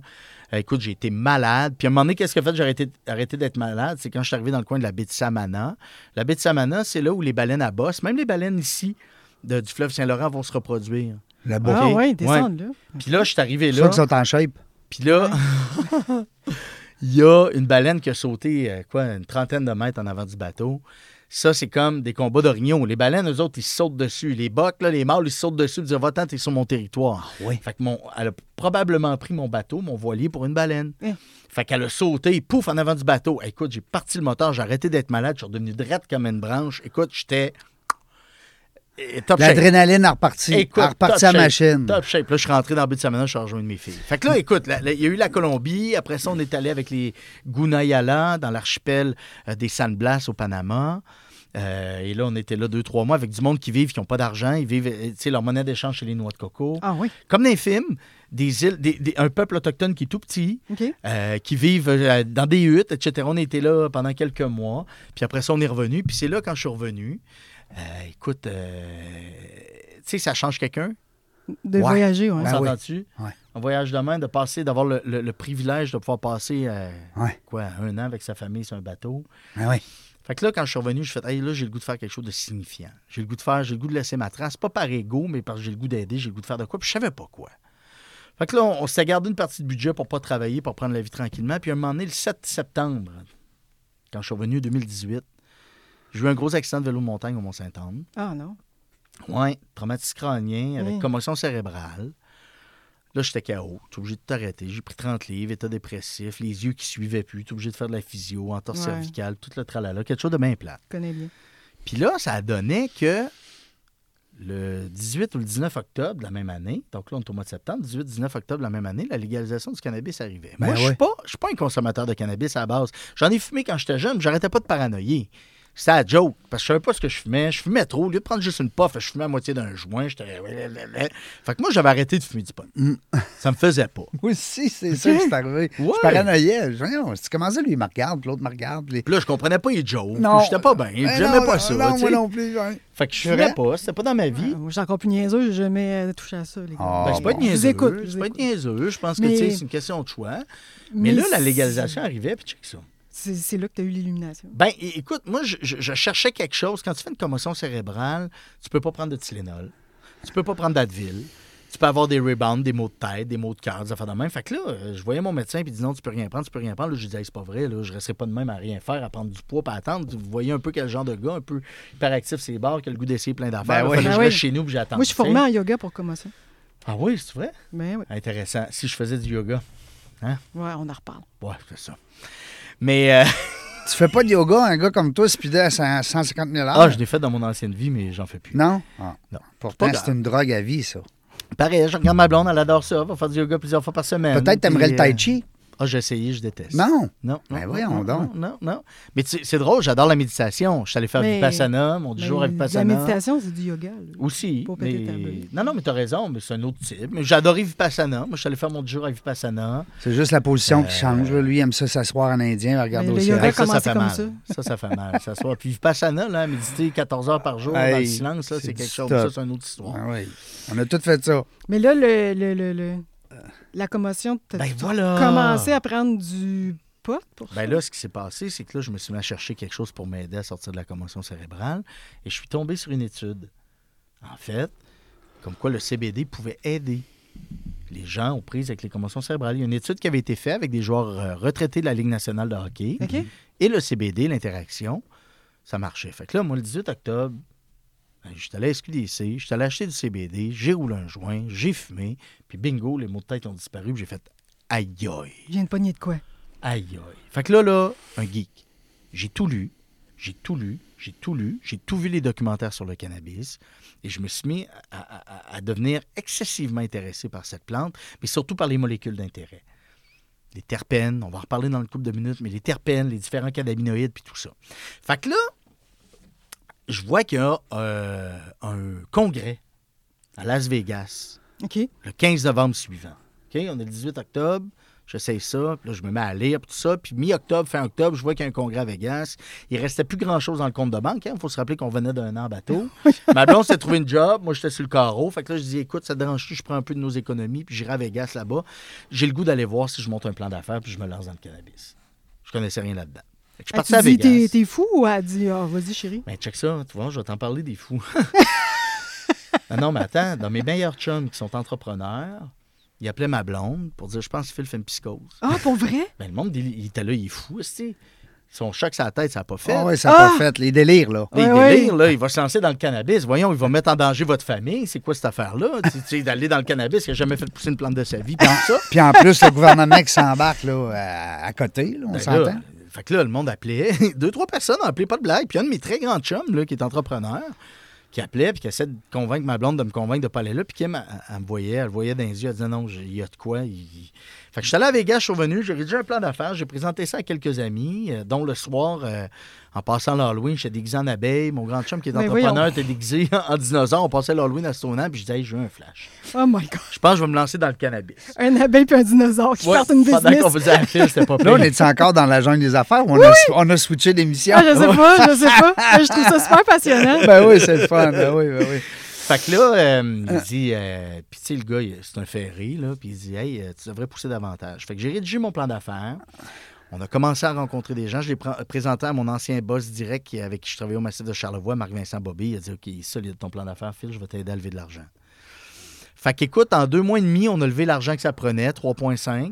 Euh, écoute, j'ai été malade. Puis à un moment donné, qu'est-ce qui a fait? Que j'ai arrêté, arrêté d'être malade? C'est quand je suis arrivé dans le coin de la baie de Samana. La baie de Samana, c'est là où les baleines à bosse, même les baleines ici de- du fleuve Saint-Laurent vont se reproduire. Là-bas. Ah Ok. ouais, descendre là. Puis là, je suis arrivé C'est là. sûr qu'ils sont en shape. Puis là, <laughs> il y a une baleine qui a sauté, euh, quoi, une trentaine de mètres en avant du bateau. Ça, c'est comme des combats d'orignaux. Les baleines, eux autres, ils sautent dessus. Les bocs, là, les mâles, ils se sautent dessus. Ils disent Va-t'en, t'es sur mon territoire. oui. Fait que mon, elle a probablement pris mon bateau, mon voilier, pour une baleine. Fait qu'elle a sauté, pouf, en avant du bateau. Écoute, j'ai parti le moteur, j'ai arrêté d'être malade, je suis redevenu drette comme une branche. Écoute, j'étais. L'adrénaline a reparti. Écoute, a reparti à la shape, machine. Top shape. Là, je suis rentré dans le but de Samana, je suis rejoint de mes filles. Fait que là, écoute, il y a eu la Colombie. Après ça, on est allé avec les Gunayala dans l'archipel euh, des San Blas au Panama. Euh, et là, on était là deux, trois mois avec du monde qui vivent, qui n'ont pas d'argent. Ils vivent, euh, tu sais, leur monnaie d'échange, c'est les noix de coco. Ah oui, Comme dans les films, des îles, des- des- un peuple autochtone qui est tout petit, euh, qui vivent euh, dans des huttes, etc. On était là pendant quelques mois. Puis après ça, on est revenu. Puis c'est là, quand je suis revenu, écoute, euh, tu sais, ça change quelqu'un? De Ouais. voyager, ouais. Ben oui. Ouais. Un voyage demain, de passer, d'avoir le, le- le privilège de pouvoir passer euh, Ouais. quoi, un an avec sa famille sur un bateau. Ah oui. Fait que là, quand je suis revenu, je fais hey, là, j'ai le goût de faire quelque chose de signifiant. J'ai le goût de faire, j'ai le goût de laisser ma trace, pas par ego, mais parce que j'ai le goût d'aider, j'ai le goût de faire de quoi, puis je savais pas quoi. Fait que là, on, on s'était gardé une partie de budget pour pas travailler, pour prendre la vie tranquillement. Puis à un moment donné, le 7 septembre, quand je suis revenu en 2018, j'ai eu un gros accident de vélo de montagne au Mont-Saint-Anne. Ah non. Ouais, traumatisme crânien avec Mm. commotion cérébrale. Là, j'étais KO. J'étais obligé de t'arrêter. J'ai pris 30 livres, état dépressif, les yeux qui suivaient plus. T'es obligé de faire de la physio, entorse Ouais. cervicale, tout le tralala. Quelque chose de bien plate. Je connais bien. Puis là, ça a donné que le 18 ou le 19 octobre de la même année, donc là, on est au mois de septembre, 18-19 octobre de la même année, la légalisation du cannabis arrivait. Ben Moi, je ne ouais. suis pas, je suis pas un consommateur de cannabis à la base. J'en ai fumé quand j'étais jeune, mais j'arrêtais pas de paranoïer. C'était la joke, parce que je savais pas ce que je fumais. Je fumais trop. Au lieu de prendre juste une puff, je fumais à moitié d'un joint. J'étais... Fait que moi, j'avais arrêté de fumer du pot. Mm. Ça me faisait pas. Oui, si, c'est ça qui c'est arrivé. Ouais. Je paranoïais. Je c'est comment ça, lui, il me regarde, puis l'autre me regarde. puis les- Puis là, je comprenais pas les jokes. Non. J'étais pas bien. J'aimais pas ça. Non, tu moi non plus. ouais. Fait que je C'est fumais pas. C'était pas dans ma vie. Moi, je suis encore plus niaiseux, j'ai jamais euh, touché à ça, les gars. Ah, Ben, c'est pas bon. niaiseux. écoute, je C'est pas niaiseux. Je pense que tu c'est une question de choix. Mais, là, la légalisation arrivait, puis check ça. C'est c'est là que tu as eu l'illumination. Ben, écoute, moi, je, je- je cherchais quelque chose. Quand tu fais une commotion cérébrale, tu peux pas prendre de Tylenol. Tu peux pas prendre d'Advil. Tu peux avoir des rebounds, des maux de tête, des maux de cœur, des affaires de même. Fait que là, euh, je voyais mon médecin puis il dit non, tu peux rien prendre, tu peux rien prendre. Là, je disais, Hey, c'est pas vrai, là, je resterai pas de même à rien faire, à prendre du poids, pas attendre. Vous voyez un peu quel genre de gars, un peu hyperactif, c'est barres, qui a le goût d'essayer plein d'affaires. Ben que Ben je reste chez nous puis j'attends. Moi, je suis formée en yoga pour commotion. Ah oui, c'est vrai? Ben oui. Intéressant. Si je faisais du yoga. Ouais, on en reparle. Ouais, c'est ça. Mais, euh, <laughs> Tu fais pas de yoga, un gars comme toi, speedé à 100 150 000 ah, je l'ai fait dans mon ancienne vie, mais j'en fais plus. Non? Ah. Non. Pourtant, c'est une drogue à vie, ça. Pareil, je regarde ma blonde, elle adore ça. Elle va faire du yoga plusieurs fois par semaine. Peut-être t'aimerais le tai euh, chi. Ah, j'ai essayé, je déteste. Non? Non, non, Ben non, voyons non, donc. Non, non, non. Mais tu sais, c'est drôle, j'adore la méditation. Je suis allé faire Mais- Vipassana, mon 10 jours à Mais Vipassana. La méditation, c'est du yoga. là. Aussi. Pour mais-. Non, non, mais t'as raison, mais c'est un autre type. Mais adoré Vipassana. Moi, je suis allé faire mon 10 jours à Vipassana. C'est juste la position qui Euh, change. Lui, il aime ça s'asseoir en indien, regarder au ciel. ça, ça fait comme mal. ça. Ça, ça fait mal. Ça soit. Puis Vipassana, là, méditer 14 heures par jour dans le silence, là, c'est quelque chose. Ça, c'est une autre histoire. Ah oui. On a tout fait ça. Mais là, le, le, le, le- la commotion, t'as Ben voilà. commencé à prendre du pot pour ça? Ben là, ce qui s'est passé, c'est que là, je me suis mis à chercher quelque chose pour m'aider à sortir de la commotion cérébrale et je suis tombé sur une étude. En fait, comme quoi le CBD pouvait aider les gens aux prises avec les commotions cérébrales. Il y a une étude qui avait été faite avec des joueurs euh, retraités de la Ligue nationale de hockey et le CBD, l'interaction, ça marchait. Fait que là, moi, le 18 octobre, ben, j'étais allé à SQDC, j'étais allé acheter du CBD, j'ai roulé un joint, j'ai fumé, puis bingo, les mots de tête ont disparu, puis j'ai fait aïe aïe. Je viens de pogner de quoi? Aïe, aïe. Fait que là, là, un geek. J'ai tout lu, j'ai tout lu, j'ai tout lu, j'ai tout vu les documentaires sur le cannabis et je me suis mis à, à- à- à devenir excessivement intéressé par cette plante, mais surtout par les molécules d'intérêt. Les terpènes, on va en reparler dans le couple de minutes, mais les terpènes, les différents cannabinoïdes, puis tout ça. Fait que là, je vois qu'il y a euh, un congrès à Las Vegas le 15 novembre suivant. On est le 18 octobre. J'essaye ça, puis là, je me mets à lire, puis tout ça. Puis mi-octobre, fin octobre, je vois qu'il y a un congrès à Vegas. Il restait plus grand-chose dans le compte de banque. Il faut se rappeler qu'on venait d'un an en bateau. <laughs> Ma blonde s'est trouvé une job. Moi, j'étais sur le carreau. Fait que là, je dis, écoute, ça te dérange-tu? Je prends un peu de nos économies, puis j'irai à Vegas là-bas. J'ai le goût d'aller voir si je monte un plan d'affaires, puis je me lance dans le cannabis. Je connaissais rien là-dedans. Fait que je suis parti à Vegas. t'es fou ou elle dit, ah, vas-y, chérie? Ben, check ça, tu vois, je vais t'en parler des fous. <laughs> non, non, mais attends, dans mes meilleurs chums qui sont entrepreneurs, ils appelaient ma blonde pour dire Je pense que Phil fait une psychose. Ah, pour vrai? <laughs> Ben, le monde, il il était là, il est fou, tu Son choc sur la tête, ça n'a pas fait. Ah oui, ça n'a Ah! pas fait. Les délires, là. Les délires, là, il va se lancer dans le cannabis. Voyons, il va mettre en danger votre famille. C'est quoi cette affaire-là? tu sais, d'aller dans le cannabis, il n'a jamais fait pousser une plante de sa vie. Puis ça. Puis en plus, le gouvernement qui s'embarque là, à, à côté, là, on Ben s'entend. Fait que là, le monde appelait. <laughs> Deux, trois personnes appelé, pas de blague. Puis un de mes très grands chums, là, qui est entrepreneur, qui appelait, puis qui essaie de convaincre ma blonde de me convaincre de pas aller là. Puis Kim, elle, me voyait, elle voyait dans les yeux, elle disait non, il y a de quoi. Fait que je suis allé à Vegas, je suis revenu, j'ai rédigé un plan d'affaires, j'ai présenté ça à quelques amis, euh, dont le soir, euh, en passant l'Halloween, j'étais déguisé en abeille. Mon grand chum qui est Mais entrepreneur était déguisé <laughs> en dinosaure. On passait l'Halloween à Stoneham, puis je disais, hey, j'ai eu un flash. Oh my God. Je pense que je vais me lancer dans le cannabis. Un abeille puis un dinosaure qui Ouais, partent une pendant business. qu'on faisait la file, c'était pas Là, on pire. est encore dans la jungle des affaires ou on, a, on a switché d'émission? Ah, je sais pas, je sais pas. <laughs> Je trouve ça super passionnant. ben oui, c'est le fun. Ben oui, ben oui. Fait que là, euh, il dit, euh, puis tu sais, le gars, c'est un ferré, là, puis il dit, hey, euh, tu devrais pousser davantage. Fait que j'ai rédigé mon plan d'affaires. On a commencé à rencontrer des gens. Je l'ai pr- présenté à mon ancien boss direct avec qui je travaillais au Massif de Charlevoix, Marc-Vincent Bobby. Il a dit, OK, solide ton plan d'affaires, Phil, je vais t'aider à lever de l'argent. Fait qu'écoute, en deux mois et demi, on a levé l'argent que ça prenait, 3,5.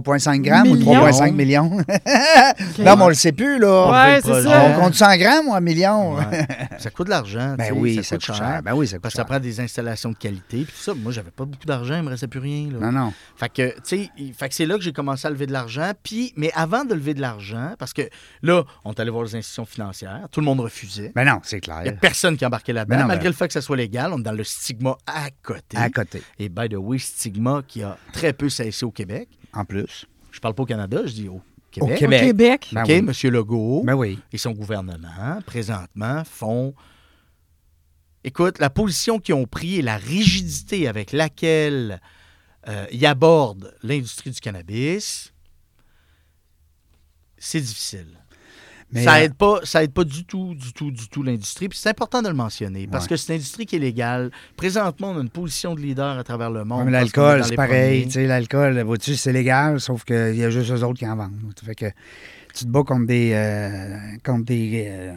3,5 grammes ou Millions. 3,5 millions? <laughs> OK. Non, mais on le sait plus, là. Ouais, c'est ça. On compte 100 grammes ou un million? Ouais. <laughs> ça coûte de l'argent. Ben oui, ça coûte cher. Ben oui, ça coûte Parce que ça prend des installations de qualité. Puis tout ça, moi, j'avais pas beaucoup d'argent, il me restait plus rien. Là. Non, non. Fait que, tu sais, c'est là que j'ai commencé à lever de l'argent. Puis, mais avant de lever de l'argent, parce que là, on est allé voir les institutions financières, tout le monde refusait. Ben non, c'est Il n'y a clair. personne qui embarquait là-dedans. Ben non, Malgré ben- le fait que ça soit légal, on est dans le stigma à côté. À côté, Et by the way, stigma qui a très peu cessé au Québec. en plus. Je parle pas au Canada, je dis au Au Québec. Au Québec. Québec. Ben OK, oui. M. Legault Ben oui. et son gouvernement, présentement, font. Écoute, la position qu'ils ont prise et la rigidité avec laquelle euh, ils abordent l'industrie du cannabis, c'est difficile. Mais, ça euh, aide pas, ça aide pas du tout, du tout, du tout l'industrie. Puis c'est important de le mentionner parce Ouais. que c'est une industrie qui est légale. Présentement, on a une position de leader à travers le monde. L'alcool, c'est pareil. premiers. Tu sais, l'alcool, vois-tu, c'est légal, sauf qu'il y a juste eux autres qui en vendent. Fait que tu te bats contre des, euh, contre des, euh,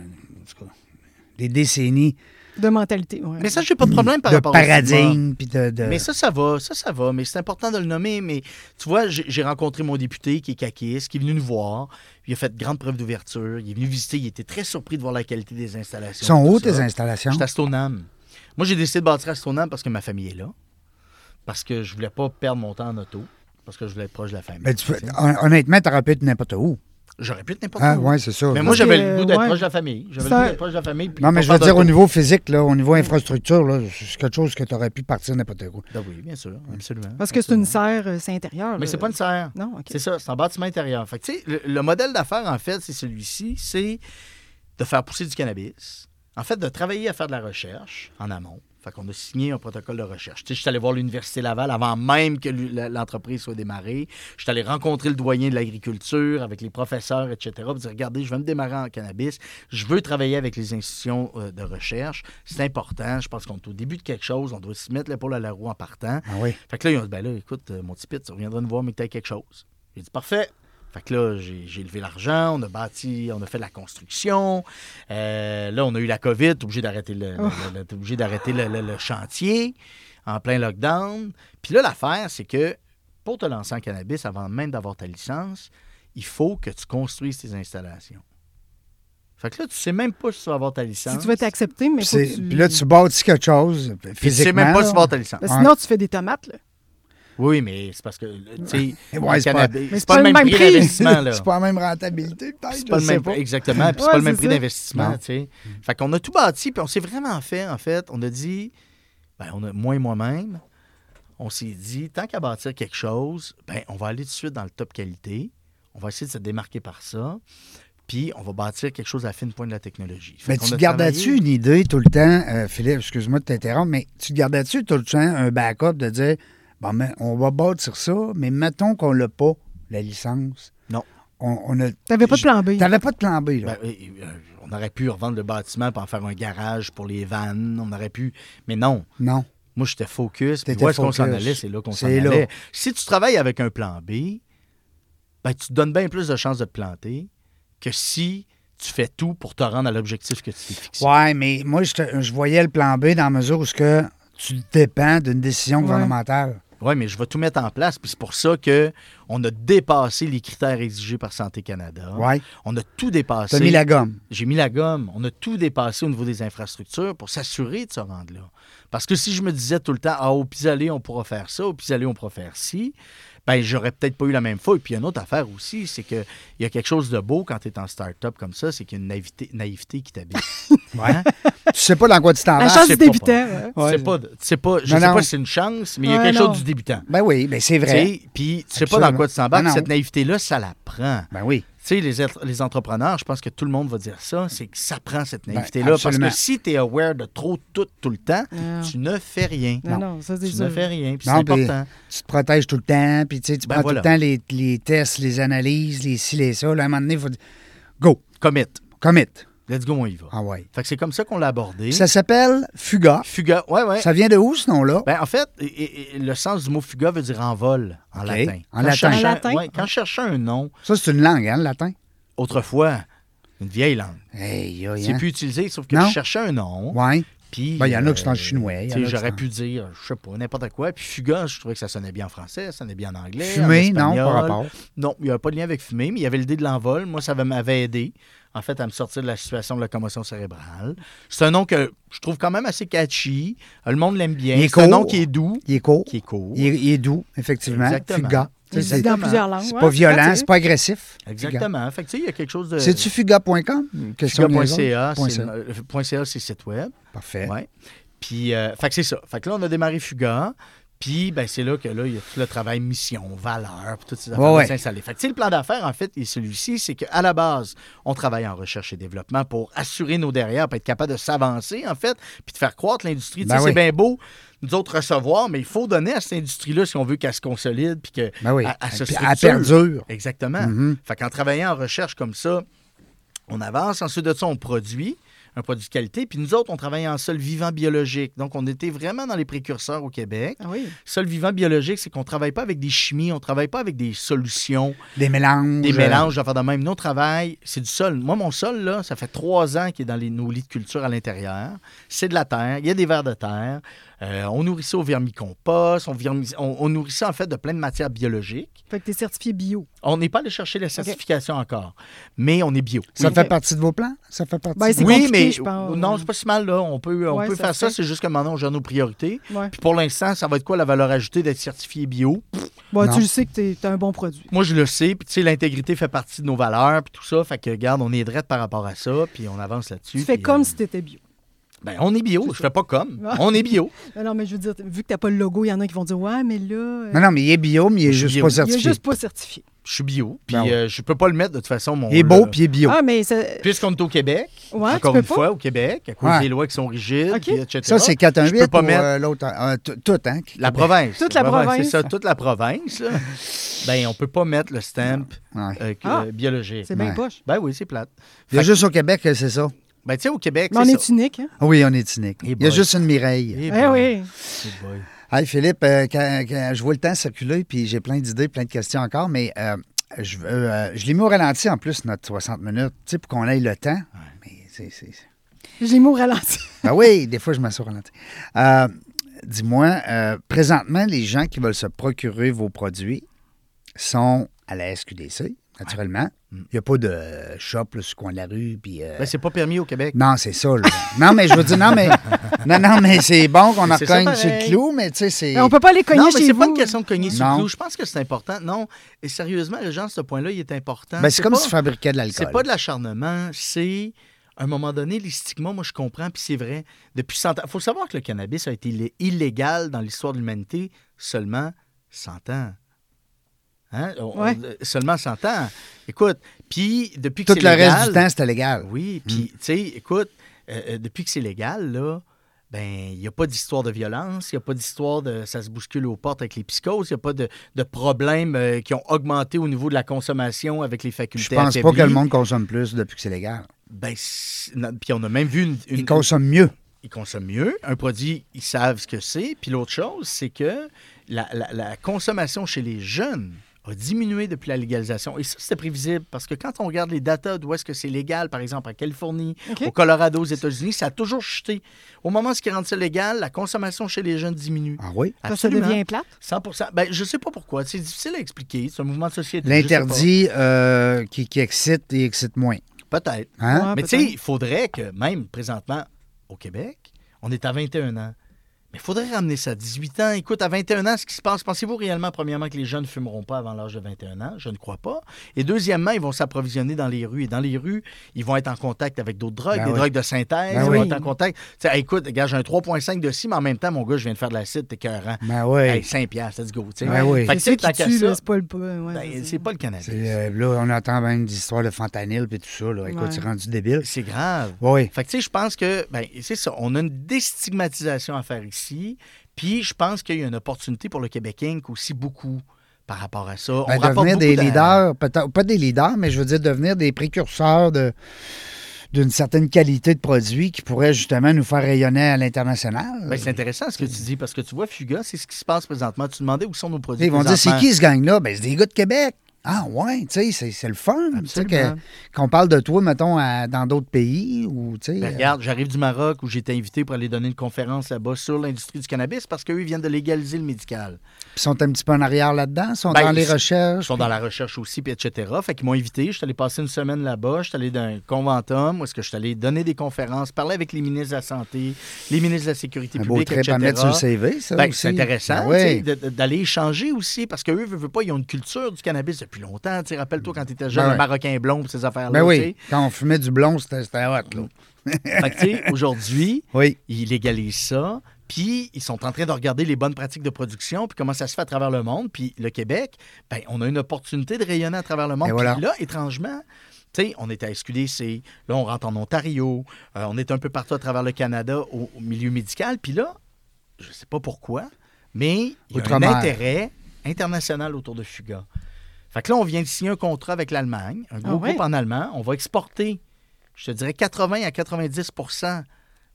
des décennies De mentalité, ouais. Mais ça, j'ai pas de problème par de rapport au paradigme. Puis de, de- Mais ça, ça va, ça, ça va, mais c'est important de le nommer. Mais tu vois, j'ai rencontré mon député qui est caquiste, qui est venu nous voir. Il a fait grande preuve d'ouverture. Il est venu visiter. Il était très surpris de voir la qualité des installations. Ils sont où ça. tes installations? À Stoneham. Moi, j'ai décidé de bâtir à Stoneham parce que ma famille est là. Parce que je voulais pas perdre mon temps en auto. Parce que je voulais être proche de la famille. Ben, tu peux- honnêtement, tu aurais pu être n'importe où. J'aurais pu être n'importe Ah, où. ouais, c'est ça. Mais moi, j'avais le goût d'être ouais. proche de la famille. J'avais le Ça- goût d'être proche de la famille. puis Non, mais je veux dire, au niveau physique, là, au niveau infrastructure, là, c'est quelque chose que tu aurais pu partir n'importe où. Ah oui, bien sûr, absolument. Parce que c'est une serre, euh, c'est intérieur. Mais c'est pas une serre. Non, OK. C'est ça, c'est un bâtiment intérieur. Fait que, tu sais, le, le modèle d'affaires, en fait, c'est celui-ci, c'est de faire pousser du cannabis. En fait, de travailler à faire de la recherche en amont. Fait qu'on a signé un protocole de recherche. Tu sais, je suis allé voir l'Université Laval avant même que l'entreprise soit démarrée. Je suis allé rencontrer le doyen de l'agriculture avec les professeurs, etc. Pour dire, regardez, je vais me démarrer en cannabis. Je veux travailler avec les institutions euh, de recherche. C'est important. Je pense qu'on est au début de quelque chose. On doit s'y mettre l'épaule à la roue en partant. Ah oui. Fait que là, ils ont dit, ben là, écoute, euh, mon petit pit, tu reviendras nous voir, mais que t'as quelque chose. J'ai dit, parfait. Fait que là, j'ai levé l'argent, on a bâti, on a fait de la construction. Euh, là, on a eu la COVID, obligé d'arrêter le, le- le- t'es obligé d'arrêter le, le- le chantier en plein lockdown. Puis là, l'affaire, c'est que pour te lancer en cannabis, avant même d'avoir ta licence, il faut que tu construises tes installations. Fait que là, tu sais même pas si tu vas avoir ta licence. Si tu veux t'accepter, mais Puis, faut que c'est- tu... puis là, tu bâtis quelque chose Puis tu physiquement. sais même pas si tu vas avoir ta licence. Ben, sinon, tu fais des tomates, là. Oui, mais c'est parce que, tu sais, Ouais, le c'est pas- le même prix d'investissement, là. C'est pas la même rentabilité, peut-être. C'est pas je le sais même pas. exactement, puis c'est pas le même prix d'investissement, Non. tu sais. Fait qu'on a tout bâti, puis on s'est vraiment fait, en fait, on a dit, ben, on a, moi et moi-même, on s'est dit, tant qu'à bâtir quelque chose, ben, on va aller tout de suite dans le top qualité, on va essayer de se démarquer par ça, puis on va bâtir quelque chose à la fine pointe de la technologie. Fait Mais tu te gardais-tu une idée tout le temps, euh, Philippe, excuse-moi de t'interrompre, mais tu te gardais-tu tout le temps un backup de dire, bon, mais on va bâtir ça, mais mettons qu'on l'a pas, la licence. Non. On, on a... T'avais pas de plan B. T'avais pas de plan B, là. Ben, euh, on aurait pu revendre le bâtiment pour en faire un garage pour les vannes, on aurait pu, mais non. non. Moi, j'étais focus. Puis où est-ce qu'on s'en focus. allait? C'est là qu'on s'en allait. Si tu travailles avec un plan B, ben, tu te donnes bien plus de chances de te planter que si tu fais tout pour te rendre à l'objectif que tu t'es fixé. Ouais, mais moi, je, te- je voyais le plan B dans la mesure où ce que tu dépends d'une décision Ouais. gouvernementale. Oui, mais je vais tout mettre en place. Puis c'est pour ça que on a dépassé les critères exigés par Santé Canada. Ouais. On a tout dépassé. T'as mis la gomme. J'ai mis la gomme. On a tout dépassé au niveau des infrastructures pour s'assurer de se rendre là. Parce que si je me disais tout le temps, ah, au pis-aller, on pourra faire ça, au pis-aller, on pourra faire ci, ben j'aurais peut-être pas eu la même fouille. Puis il y a une autre affaire aussi, c'est qu'il y a quelque chose de beau quand tu es en start-up comme ça, c'est qu'il y a une naïveté, naïveté qui t'habite. <laughs> Hein? Tu sais pas dans quoi tu t'en La vas. chance c'est du pas débutant. ouais. Tu sais pas, tu sais pas, je Non, sais non. pas si c'est une chance, mais il y a quelque non. chose du débutant. Ben oui, ben c'est vrai. Puis tu sais pas dans quoi tu t'embarques. Non. Cette naïveté-là, ça la prend. Ben oui. Tu sais, les, les entrepreneurs, je pense que tout le monde va dire ça, c'est que ça prend cette Ben, naïveté-là. parce que si tu es aware de trop tout, tout le temps, Non. tu ne fais rien. Non, non, ça, c'est Tu sûr. ne fais rien. Puis c'est important. Tu te protèges tout le temps, puis tu sais, tu Ben prends voilà. tout le temps les, les tests, les analyses, les ci, les ça. Là, à un moment donné, il faut dire Go, Commit. commit. Let's go, on y va. Ah ouais. Fait que c'est comme ça qu'on l'a abordé. Ça s'appelle Fuga. Fuga, ouais, ouais. Ça vient de où, ce nom-là? Ben, en fait, et- et- et le sens du mot fuga veut dire en vol, en latin. En Quand latin. cherchais En un- latin? ouais, quand je cherchais un nom, Ça, c'est une langue, hein, le latin? autrefois, une vieille langue. Hey, C'est hein? plus utilisé, sauf que Non? je cherchais un nom. Ouais. Puis, Ben, il y en a qui sont en euh, chinois, en J'aurais pu dire, je sais pas, n'importe quoi. Puis fuga, je trouvais que ça sonnait bien en français, ça sonnait bien en anglais. en Fumé, non, espagnol. par rapport. Non, il n'y avait pas de lien avec fumer, mais il y avait l'idée de l'envol. Moi, ça m'avait aidé, en fait, à me sortir de la situation de la commotion cérébrale. C'est un nom que je trouve quand même assez catchy. Euh, Le monde l'aime bien. C'est un nom qui est doux. Il est court. Qui est court. Il est, il est doux, effectivement. Exactement. C'est dans plusieurs langues. c'est ouais, pas violent, c'est pas agressif. Exactement. Fait que, tu sais, il y a quelque chose de. C'est-tu fuga.com? Fuga.ca, Point c'est ca. euh, point .ca, c'est le site web. Parfait. Ouais. Puis, euh, fait que c'est ça. Fait que là, on a démarré Fuga. Puis, ben, c'est là que là, il y a tout le travail mission, valeur, puis toutes ces affaires Ouais, ouais. s'installer. Fait que, le plan d'affaires, en fait, et celui-ci, c'est qu'à la base, on travaille en recherche et développement pour assurer nos derrière, pour être capable de s'avancer, en fait, puis de faire croître l'industrie. Ben oui. c'est bien beau, nous autres, recevoir, mais il faut donner à cette industrie-là si on veut qu'elle se consolide, puis que Ben oui. se structure. perdure. Exactement. Mhm. Fait qu'en travaillant en recherche comme ça, on avance. Ensuite de ça, on produit un produit de qualité. Puis nous autres, on travaille en sol vivant biologique. Donc, on était vraiment dans les précurseurs au Québec. Ah oui. Sol vivant biologique, c'est qu'on ne travaille pas avec des chimies, on ne travaille pas avec des solutions, Des mélanges. des mélanges d'affaires de même. Nous, on travaille, c'est du sol. Moi, mon sol, là, ça fait trois ans qu'il est dans les, nos lits de culture à l'intérieur. C'est de la terre, il y a des vers de terre. Euh, on nourrit ça au vermicompost, on, vermi- on, on nourrit ça en fait de plein de matières biologiques. Fait que t'es certifié bio. On n'est pas allé chercher la certification encore, mais on est bio. Ça Oui. fait partie de vos plans? Ça fait partie Ben, de Oui, mais je pense. non, c'est pas si mal là. On peut, on Ouais, peut ça faire ça, c'est juste que maintenant on gère nos priorités. Ouais. Puis pour l'instant, ça va être quoi la valeur ajoutée d'être certifié bio? Bon, tu le sais que t'es t'as un bon produit. Moi, je le sais. Puis tu sais, l'intégrité fait partie de nos valeurs, puis tout ça. Fait que, regarde, on est drette par rapport à ça, puis on avance là-dessus. Tu fais comme euh, si t'étais bio. Ben, on est bio. Je fais pas comme. <laughs> On est bio. Non, non, mais je veux dire, vu que t'as pas le logo, il y en a qui vont dire Ouais, mais là. euh, Non, non, mais il est bio, mais il est juste bio. pas il est certifié. juste pas certifié. Je suis bio. Puis Ben ouais. euh, je peux pas le mettre de toute façon. Mon, Il est beau, le- puis il est bio. Ah, mais ça. Puisqu'on est au Québec, Ouais, encore tu peux une pas? fois, au Québec, à cause Ouais. des lois qui sont rigides, puis etc. Ça, c'est Je 418 peux pas ou mettre- euh, l'autre? euh, tout, hein? La province. Toute la province. C'est ça, toute la province. <laughs> Ben, on peut pas mettre le stamp euh, Ah. euh, biologique. C'est bien poche. Ben oui, c'est plate. Il y a Fait- juste au Québec que c'est ça. Ben, tu sais, au Québec, Mais on est ça. unique, hein? Ah Oui, on est cynique. Eh Il y a juste une Mireille. Eh Eh boy. oui. Boy. Hey, Philippe, euh, quand, quand je vois le temps circuler, puis j'ai plein d'idées, plein de questions encore, mais euh, je, veux, euh, je l'ai mis au ralenti en plus, notre 60 minutes, tu sais, pour qu'on ait le temps. Mais c'est. c'est- Je l'ai mis au ralenti. Ah <laughs> oui, des fois, je m'assois au ralenti. Euh, Dis-moi, euh, présentement, les gens qui veulent se procurer vos produits sont à la SQDC, naturellement. Il n'y a pas de shop là, sur le coin de la rue, puis. euh, Ben, c'est pas permis au Québec. non, c'est ça. Là. non, mais je veux dire, non, mais, <laughs> non, non, mais c'est bon qu'on en cogne sur le clou, mais tu sais, c'est. Mais on peut pas les cogner Non, mais chez c'est vous. pas une question de cogner sur Non. le clou. Je pense que c'est important. Non, et sérieusement, les gens, ce point-là, il est important. Ben, c'est comme pas- si tu fabriquais de l'alcool. C'est pas de l'acharnement, c'est à un moment donné, les stigmas, moi je comprends, puis c'est vrai. Depuis 100 ans, il faut savoir que le cannabis a été illé- illégal dans l'histoire de l'humanité seulement 100 ans. Hein? On- Ouais. on- seulement 100 ans. Écoute, puis depuis que Tout c'est le légal... reste du temps, c'était légal. Oui, puis tu sais, écoute, euh, euh, depuis que c'est légal, là, ben, il n'y a pas d'histoire de violence, il n'y a pas d'histoire de ça se bouscule aux portes avec les psychoses, il n'y a pas de, de problèmes euh, qui ont augmenté au niveau de la consommation avec les Je facultés pense pas que le monde consomme plus depuis que c'est légal. Ben, puis on a même vu une. une- Ils consomment mieux. ils consomment mieux. Un produit, ils savent ce que c'est. Puis l'autre chose, c'est que la, la- la consommation chez les jeunes a diminué depuis la légalisation. Et ça, c'était prévisible parce que quand on regarde les datas d'où est-ce que c'est légal, par exemple en Californie, au Colorado, aux États-Unis, ça a toujours chuté. Au moment où ce qui rend ça légal, la consommation chez les jeunes diminue. Ah oui? Ça, ça Absolument. devient plate. 100 Ben, je sais pas pourquoi. C'est difficile à expliquer. C'est un mouvement de société. L'interdit euh, qui, qui excite et excite moins. Peut-être. Hein? Ouais, Mais tu sais, il faudrait que, même présentement, au Québec, on est à 21 ans. Mais il faudrait ramener ça à 18 ans. Écoute, à 21 ans, ce qui se passe, pensez-vous réellement, premièrement, que les jeunes ne fumeront pas avant l'âge de 21 ans? Je ne crois pas. Et deuxièmement, ils vont s'approvisionner dans les rues. Et dans les rues, ils vont être en contact avec d'autres drogues, Ben des oui. drogues de synthèse. Ben ils oui. vont être en contact. Écoute, gars, j'ai un 3,5 de ci, mais en même temps, mon gars, je viens de faire de l'acide, t'es cœurant. Ben oui. Hey, 5 piastres, let's go. Ben oui. Fait que, C'est pas le... ouais, ben, c'est pas le cannabis. Euh, là, on entend même des histoires de fentanyl et tout ça. Là. Écoute, Ouais. c'est rendu débile. C'est grave. Oui. Fait que, tu sais, je pense que, ben, c'est ça, on a une déstigmatisation à faire ici. Puis, je pense qu'il y a une opportunité pour le Québec Inc. aussi beaucoup par rapport à ça. On Ben, rapporte devenir des leaders, peut-être pas des leaders, mais je veux dire devenir des précurseurs de d'une certaine qualité de produit qui pourrait justement nous faire rayonner à l'international. Ben, c'est intéressant ce que tu dis, parce que tu vois, Fuga, c'est ce qui se passe présentement. Tu demandais où sont nos produits. Ils vont dire, c'est qui ce gang-là? Ben, c'est des gars de Québec. Ah ouais, tu sais, c'est- c'est le fun. Qu'on parle de toi, mettons, à- dans d'autres pays ou, tu sais... Ben, regarde, j'arrive du Maroc où j'ai été invité pour aller donner une conférence là-bas sur l'industrie du cannabis parce qu'eux, ils viennent de légaliser le médical. Ils sont un petit peu en arrière là-dedans, ils sont Ben, dans les ils- Ils recherches. sont dans la recherche aussi, puis etc. Fait qu'ils m'ont invité. Je suis allé passer une semaine là-bas. Je suis allé d'un conventum où est-ce que je suis allé donner des conférences, parler avec les ministres de la Santé, les ministres de la Sécurité Un beau publique, trip etc. à mettre sur le CV, ça Ben, c'est intéressant d'aller échanger aussi parce qu'eux, veulent, veulent pas, ils ont une culture du cannabis depuis longtemps. Tu sais, Rappelle-toi quand tu étais jeune, Ben le ouais. Marocain blond pour ces affaires-là. Ben oui, quand on fumait du blond, c'était hot, là. <laughs> Fait que, tu sais, aujourd'hui, Oui. ils légalisent ça. Puis, ils sont en train de regarder les bonnes pratiques de production, puis comment ça se fait à travers le monde. Puis, le Québec, ben, on a une opportunité de rayonner à travers le monde. Et Puis voilà. là, étrangement, tu sais, on est à SQDC, là, on rentre en Ontario, euh, on est un peu partout à travers le Canada au, au milieu médical. Puis là, je sais pas pourquoi, mais il y a un intérêt international autour de Fuga. Fait que là, on vient de signer un contrat avec l'Allemagne, un gros Ah ouais? groupe en allemand. On va exporter, je te dirais, 80 à 90%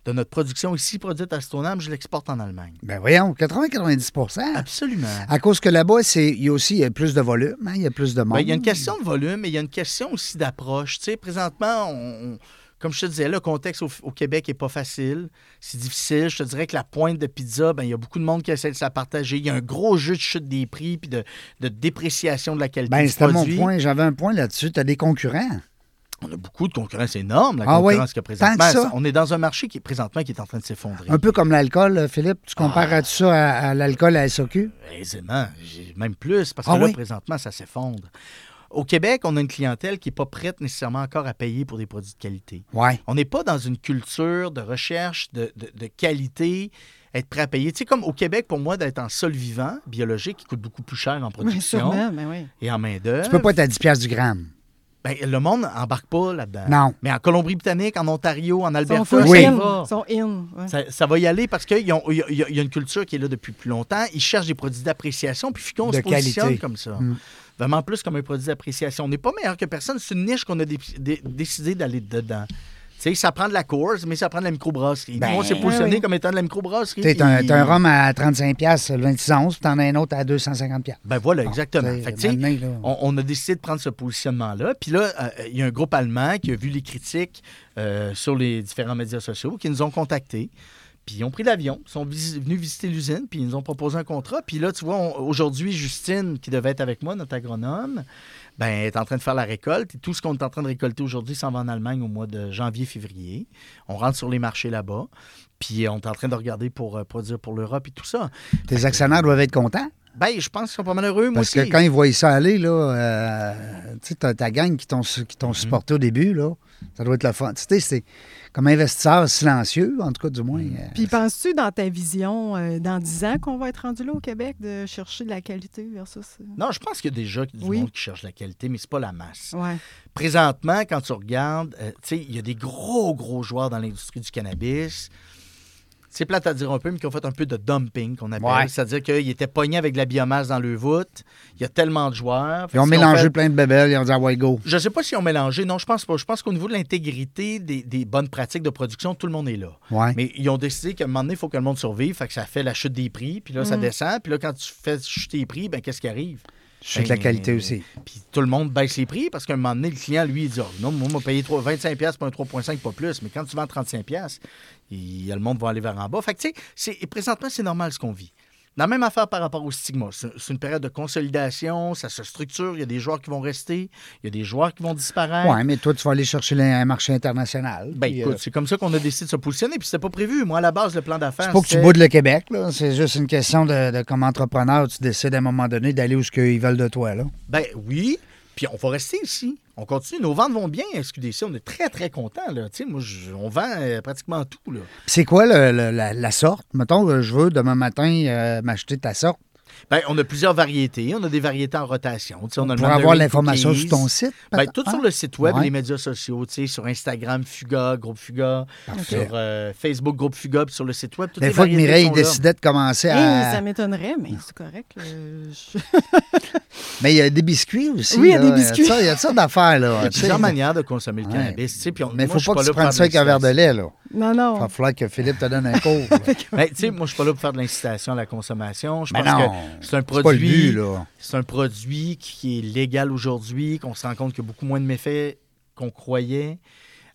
de notre production ici produite à Stoneham, je l'exporte en Allemagne. Ben voyons, 80-90% Absolument. À cause que là-bas, c'est il y a aussi il y a plus de volume, hein, il y a plus de monde. Ben, il y a une question de volume, mais il y a une question aussi d'approche. Tu sais, présentement, on- comme je te disais, le contexte au, au Québec n'est pas facile. C'est difficile. Je te dirais que la pointe de pizza, ben, il y a beaucoup de monde qui essaie de la partager. Il y a un gros jeu de chute des prix puis de, de dépréciation de la qualité Ben, du c'était mon produit. point. J'avais un point là-dessus. Tu as des concurrents. On a beaucoup de concurrence énorme, la Ah oui? concurrence que présentement. Que ça? On est dans un marché qui est présentement qui est en train de s'effondrer. Un peu comme l'alcool, Philippe. Tu compares Ah. ça à, à l'alcool à SOQ? Aisément, même plus, parce que Ah là, oui? présentement, ça s'effondre. Au Québec, on a une clientèle qui n'est pas prête nécessairement encore à payer pour des produits de qualité. Ouais. On n'est pas dans une culture de recherche de, de- de qualité, être prêt à payer. Tu sais, comme au Québec, pour moi, d'être en sol vivant, biologique, qui coûte beaucoup plus cher en Oui, production sûrement, ben oui. et en main-d'œuvre. Tu peux pas être à 10 piastres du gramme. ben, le monde n'embarque pas là-dedans. Non. Mais en Colombie-Britannique, en Ontario, en Ils sont Alberta, Oui. ça in. va. Ils sont in. ouais. Ça, ça va y aller parce qu'il y, a- y une culture qui est là depuis plus longtemps. Ils cherchent des produits d'appréciation, puis qu'on De se positionne qualité. comme ça. Mm. Vraiment plus comme un produit d'appréciation. On n'est pas meilleur que personne. C'est une niche qu'on a dé- dé- décidé d'aller dedans. Tu sais, ça prend de la course, mais ça prend de la microbrasserie. Ben, on s'est positionné oui, comme étant de la microbrasserie. Tu un, Et- un rhum à 35 piastres, le 26 onces, puis t'en as un autre à 250 piastres. Ben voilà, exactement. Fait que, là, on a décidé de prendre ce positionnement-là. Puis là, euh, il y a un groupe allemand qui a vu les critiques euh, sur les différents médias sociaux, qui nous ont contactés. Puis ils ont pris l'avion, ils sont venus visiter l'usine, puis ils nous ont proposé un contrat. Puis là, tu vois, aujourd'hui, Justine, qui devait être avec moi, notre agronome, ben, est en train de faire la récolte. Tout ce qu'on est en train de récolter aujourd'hui s'en va en Allemagne au mois de janvier-février. On rentre sur les marchés là-bas. Puis on est en train de regarder pour euh, produire pour l'Europe et tout ça. tes actionnaires doivent être contents? Ben, je pense qu'ils sont pas mal heureux, moi Parce que quand ils voient ça aller, là, euh, tu sais, t'as ta gang qui t'ont qui Mhm. t'ont supporté au début, là, ça doit être le fun. Tu sais, c'est comme investisseur silencieux, en tout cas, du moins. euh, Puis penses-tu dans ta vision, euh, dans 10 ans, qu'on va être rendu là au Québec, de chercher de la qualité versus. euh, Non, je pense qu'il y a déjà du Oui. monde qui cherche la qualité, mais c'est pas la masse. Ouais. Présentement, quand tu regardes, euh, tu sais, il y a des gros, gros joueurs dans l'industrie du cannabis. C'est plate à dire un peu, mais qui ont fait un peu de dumping, qu'on appelle. Ouais. C'est-à-dire qu'ils étaient pognés avec de la biomasse dans le voûte. Il y a tellement de joueurs. Ils ont mélangé fait- plein de bébelles, ils ont dit, ah ouais, go. Je ne sais pas s'ils ont mélangé. Non, je pense pas. Je pense qu'au niveau de l'intégrité des, des bonnes pratiques de production, tout le monde est là. Ouais. Mais ils ont décidé qu'à un moment donné, il faut que le monde survive. Fait que ça fait la chute des prix. Puis là, ça Mm. descend. Puis là, quand tu fais chuter les prix, ben qu'est-ce qui arrive? Je sais que la Ben, qualité aussi. Puis tout le monde baisse les prix parce qu'à un moment donné, le client, lui, il dit oh, Non, moi, on m'a payé 3 25$ piastres pour un 3,5, pas plus. Mais quand tu vends 35$, piastres, il, le monde va aller vers en bas. Fait que, tu sais, c'est- présentement, c'est normal ce qu'on vit. La même affaire par rapport au stigma. C'est une période de consolidation, ça se structure. Il y a des joueurs qui vont rester, il y a des joueurs qui vont disparaître. Ouais, mais toi, tu vas aller chercher un marché international. Ben écoute, euh, c'est comme ça qu'on a décidé de se positionner. Puis c'était pas prévu. Moi, à la base, le plan d'affaires. c'est pas que tu boudes le Québec, là. C'est juste une question de, de comme entrepreneur, tu décides à un moment donné d'aller où ce qu'ils veulent de toi, là. Ben oui. Puis on va rester ici. On continue. Nos ventes vont bien à SQDC. On est très, très contents. Là. Tu sais, moi, je- on vend euh, pratiquement tout. C'est quoi le- le- la, la sorte? Mettons, euh, je veux demain matin euh, m'acheter ta sorte. Ben, on a plusieurs variétés. On a des variétés en rotation. Tu sais, on a le Pour avoir l'information sur ton site? Ben, peut-être? tout Ah, sur le site web ouais. les médias sociaux. Tu sais, sur Instagram, Fuga, Groupe Fuga. Parfait. Sur euh, Facebook, Groupe Fuga. Puis sur le site web. Toutes Des fois que Mireille décidait de commencer Hey, à. ça m'étonnerait, mais c'est correct. Je- <laughs> Mais il y a des biscuits aussi. Oui, il y a là. des biscuits. Il y a ça- il y a ça d'affaires, là. Il y a plusieurs manières de consommer le Ouais. cannabis. on- Mais il moi, faut pas que tu prennes ça avec un verre de lait, là. Non, Il non. va falloir que Philippe te donne un cours. là. <laughs> Ben, tu sais, moi, je suis pas là pour faire de l'incitation à la consommation. Je Mais pense non, que c'est un produit. C'est un produit qui est légal aujourd'hui, qu'on se rend compte qu'il y a beaucoup moins de méfaits qu'on croyait,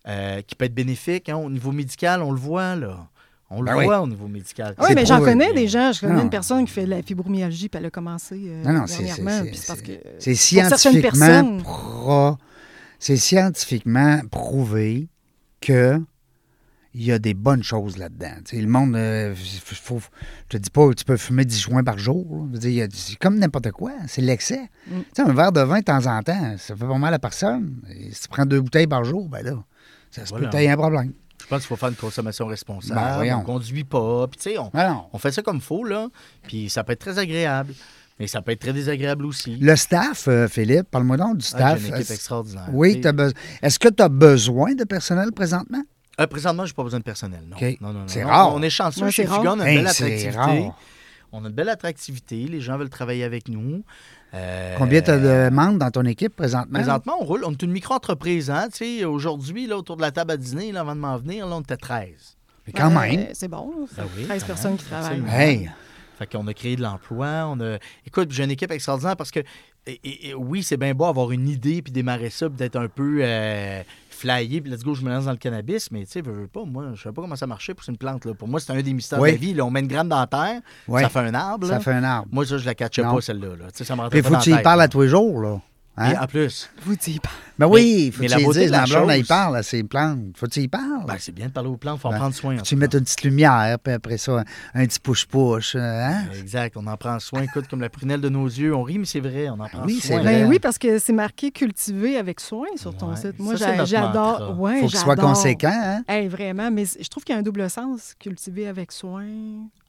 euh, qui peut être bénéfique. hein. Au niveau médical, on le voit, là. On le Ben oui. voit au niveau médical. Oui, mais j'en connais des gens. Je connais Non. une personne qui fait de la fibromyalgie, puis elle a commencé euh, Non, non, c'est- dernièrement. c'est- certaines scientifiquement personnes- pro- c'est scientifiquement prouvé que il y a des bonnes choses là-dedans. Tu sais, le monde, euh, faut, je te dis pas, tu peux fumer 10 joints par jour. C'est comme n'importe quoi, c'est l'excès. Mm. Un verre de vin de temps en temps, ça fait pas mal à personne. Et si tu prends deux bouteilles par jour, ben là, ça se Voilà. peut que tu aies un problème. Je pense qu'il faut faire une consommation responsable. Ben, on conduit pas. Puis, tu sais, on, Ah non. on fait ça comme faut, là. Puis, ça peut être très agréable. Mais ça peut être très désagréable aussi. Le staff, euh, Philippe, parle-moi donc du Ah, staff. J'ai une équipe extraordinaire. oui. Est-ce que tu as besoin de personnel présentement? euh, présentement, je n'ai pas besoin de personnel. Non. Non, non, non, C'est rare. On est chanceux Ouais, chez c'est rare. Fuga. On a une Hey, belle attractivité. rare. On a une belle attractivité. Les gens veulent travailler avec nous. Euh, Combien tu as de membres dans ton équipe présentement? Présentement, on roule. On est une micro-entreprise. Hein? Tu sais, Aujourd'hui, là, autour de la table à dîner, là, avant de m'en venir, là, on était 13. Mais quand même. c'est bon. Ben oui, 13 quand personnes même, qui travaillent. Hey, Fait qu'on a créé de l'emploi. On a... Écoute, j'ai une équipe extraordinaire parce que, et- et- et oui, c'est bien beau avoir une idée puis démarrer ça, puis d'être un peu euh, flyé, puis let's go, je me lance dans le cannabis. Mais tu sais, veux, veux pas, moi, je sais pas comment ça marchait pour une plante. Là. Pour moi, c'est un des mystères Oui. de la vie. Là, on met une graine dans la terre, Oui. ça fait un arbre. Ça fait un arbre. Moi, ça, je la catchais pas, celle-là. Là. Tu sais, Ça me pas faut dans que tu y parles à tous les jours, là. Hein? Et en plus, Vous dites pas. Ben oui, faut mais que la tu y dises, la blonde, elle y parle à ses plantes. Faut que tu y parles. ben, c'est bien de parler aux plantes, il faut en Ben, prendre soin. tu mets une petite lumière, puis après ça, un, un petit push-push. euh, Hein? Exact, on en prend soin. Écoute, comme la prunelle de nos yeux, on rit, mais c'est vrai, on en prend Oui, c'est soin. vrai. Ben oui, parce que c'est marqué cultivé avec soin sur ton Ouais. site. Moi, j'adore. Ouais, Faut que ce soit conséquent. Hein? Hey, vraiment, mais je trouve qu'il y a un double sens, cultivé avec soin.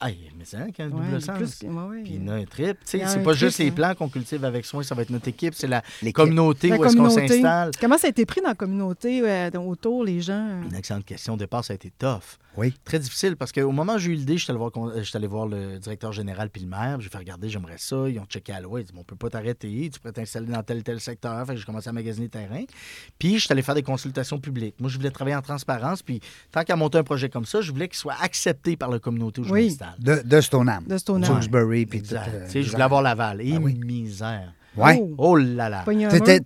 Aïe, mais c'est un qui a un Ouais, double sens. plus- ouais, ouais. Puis il y en a un trip. C'est pas trip, juste les hein. plants qu'on cultive avec soin, ça va être notre équipe, c'est la communauté La où est-ce qu'on s'installe. Comment ça a été pris dans la communauté, euh, autour, les gens? Une excellente question. Au départ, ça a été tough. Oui. Très difficile parce qu'au moment où j'ai eu l'idée, je suis allé voir, euh, j'étais allé voir le directeur général puis le maire. J'ai fait regarder, j'aimerais ça. Ils ont checké à loi. Ils dit On peut pas t'arrêter. Tu pourrais t'installer dans tel tel secteur. Fait que j'ai commencé à magasiner le terrain. Puis je suis allé faire des consultations publiques. Moi, je voulais travailler en transparence. Puis tant qu'à monter un projet comme ça, je voulais qu'il soit accepté par la communauté où je Oui. m'installe. De, de Stoneham. De Stoneham. Tewksbury, puis tout. Euh, je voulais avoir Laval. Et Ah oui. misère. Ouais. Oh, Oh là là.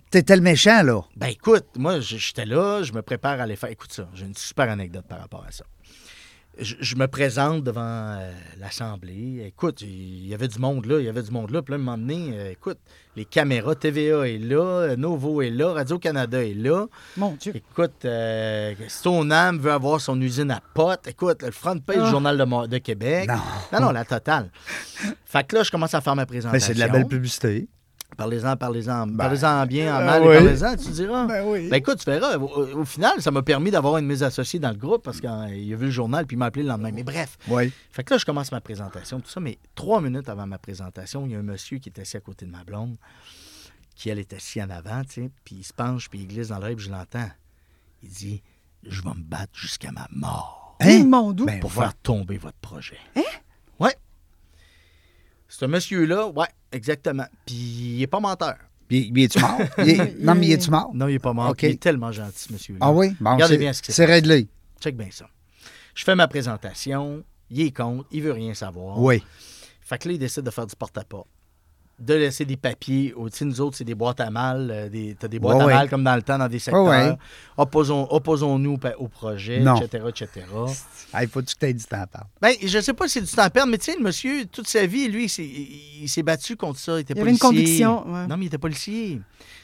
T'étais, le méchant, là. Ben écoute, moi, j'étais là, je me prépare à aller faire. Écoute ça, j'ai une super anecdote par rapport à ça. Je, je me présente devant euh, l'Assemblée. Écoute, il y avait du monde là, il y avait du monde là. Puis là, à un moment donné, euh, écoute, les caméras, TVA est là, euh, Novo est là, Radio-Canada est là. Mon Dieu. Écoute, euh, Stoneham veut avoir son usine à potes. Écoute, le front page Ah. du Journal de, de Québec. Non. non, non, la totale. fait que là, je commence à faire ma présentation. Mais c'est de la belle publicité. Parlez-en, parlez-en, parlez-en bien, en euh, mal, oui. et parlez-en, tu diras. Ben oui. Ben écoute, tu verras. Au, au final, ça m'a permis d'avoir une mise associée dans le groupe parce qu'il a vu le journal puis il m'a appelé le lendemain. Mais bref. Oui. Fait que là, je commence ma présentation, tout ça. Mais trois minutes avant ma présentation, il y a un monsieur qui est assis à côté de ma blonde, qui, elle, est assis en avant, tu sais, puis il se penche, puis il glisse dans l'oreille, puis je l'entends. Il dit Je vais me battre jusqu'à ma mort Hein? Mon Dieu. Ben, pour faire tomber votre projet. Hein? Ouais. Ce monsieur-là, ouais, exactement. Puis il est pas menteur. Puis, il est-tu mort? <laughs> Il est- Non, mais il est-tu mort? Non, il est pas mort. Il est tellement gentil, ce monsieur-là. Ah oui? Bon, Regardez c'est- bien ce qui se C'est passe. réglé. Check bien ça. Je fais ma présentation, il est contre, il veut rien savoir. Oui. Fait que là, il décide de faire du porte-à-porte. De laisser des papiers. Au nous autres, c'est des boîtes à mal. euh, des, t'as des boîtes Ouais, à ouais. mal comme dans le temps dans des secteurs. ouais. Opposons, opposons-nous au projet, Non. etc., etc. Il faut que tu t'aies du temps à parler. Ben, je sais pas si c'est du temps à perdre, mais tu sais, le monsieur, toute sa vie, lui, il s'est- il, il s'est battu contre ça. Il était Il y avait une policier. conviction. Non, mais il était policier.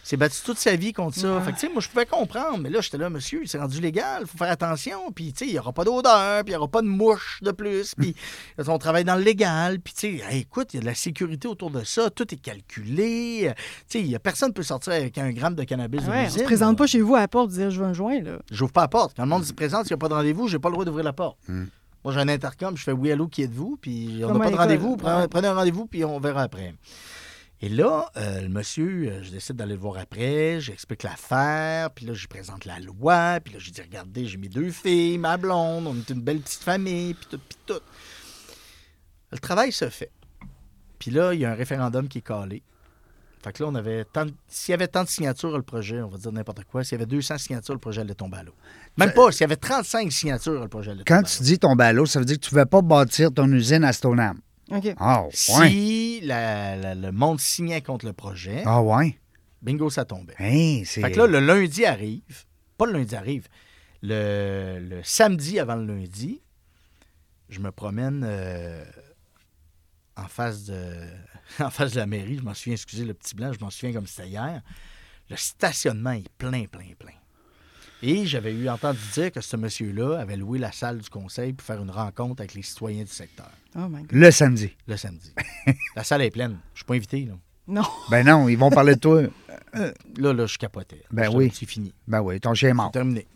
Il s'est battu toute sa vie contre ça. Ouais. Fait que, tu sais, moi, je pouvais comprendre. Mais là, j'étais là, monsieur, c'est rendu légal. Il faut faire attention. Puis, tu sais, il n'y aura pas d'odeur. Puis, il n'y aura pas de mouche de plus. Puis, <laughs> on travaille dans le légal. Puis, tu sais, hey, écoute, il y a de la sécurité autour de ça. Tout est calculé. Tu sais, y a personne ne peut sortir avec un gramme de cannabis de Ouais, on l'usine, se présente là. pas chez vous à la porte dire je veux un joint, là. J'ouvre pas la porte. Quand le monde se présente, s'il n'y a pas de rendez-vous, j'ai pas le droit d'ouvrir la porte. Hmm. Moi, j'ai un intercom, je fais oui, allô, qui êtes-vous? Puis on n'a pas de rendez-vous, prenez un rendez-vous, puis on verra après. Et là, euh, le monsieur, euh, je décide d'aller le voir après, j'explique l'affaire, puis là, je présente la loi, puis là, je dis, regardez, j'ai mes deux filles, ma blonde, on est une belle petite famille, puis tout, puis tout. Le travail se fait. Puis là, il y a un référendum qui est calé. Fait que là, on avait tant de- s'il y avait tant de signatures, le projet, on va dire n'importe quoi, s'il y avait 200 signatures, le projet allait tomber à l'eau. Même pas, s'il y avait 35 signatures, le projet allait Quand tomber à tu dis tomber à l'eau, ça veut dire que tu ne pouvais pas bâtir ton usine à Stoneham. Ah, ouais. Si la- la- le monde signait contre le projet, Ah, ouais. bingo, ça tombait. Hein, c'est... Fait que là, le lundi arrive, pas le lundi arrive, le, le samedi avant le lundi, je me promène euh, en, face de, <laughs> en face de la mairie. Je m'en souviens, excusez le petit blanc, je m'en souviens comme c'était hier. Le stationnement est plein, plein, plein. Et j'avais eu entendu dire que ce monsieur-là avait loué la salle du conseil pour faire une rencontre avec les citoyens du secteur Oh my God. Le samedi. le samedi. <laughs> la salle est pleine. Je suis pas invité, là. Non. Ben non, ils vont parler de toi. Là, là, je capotais. Ben oui. C'est fini. Ben oui, ton chien est mort. terminé.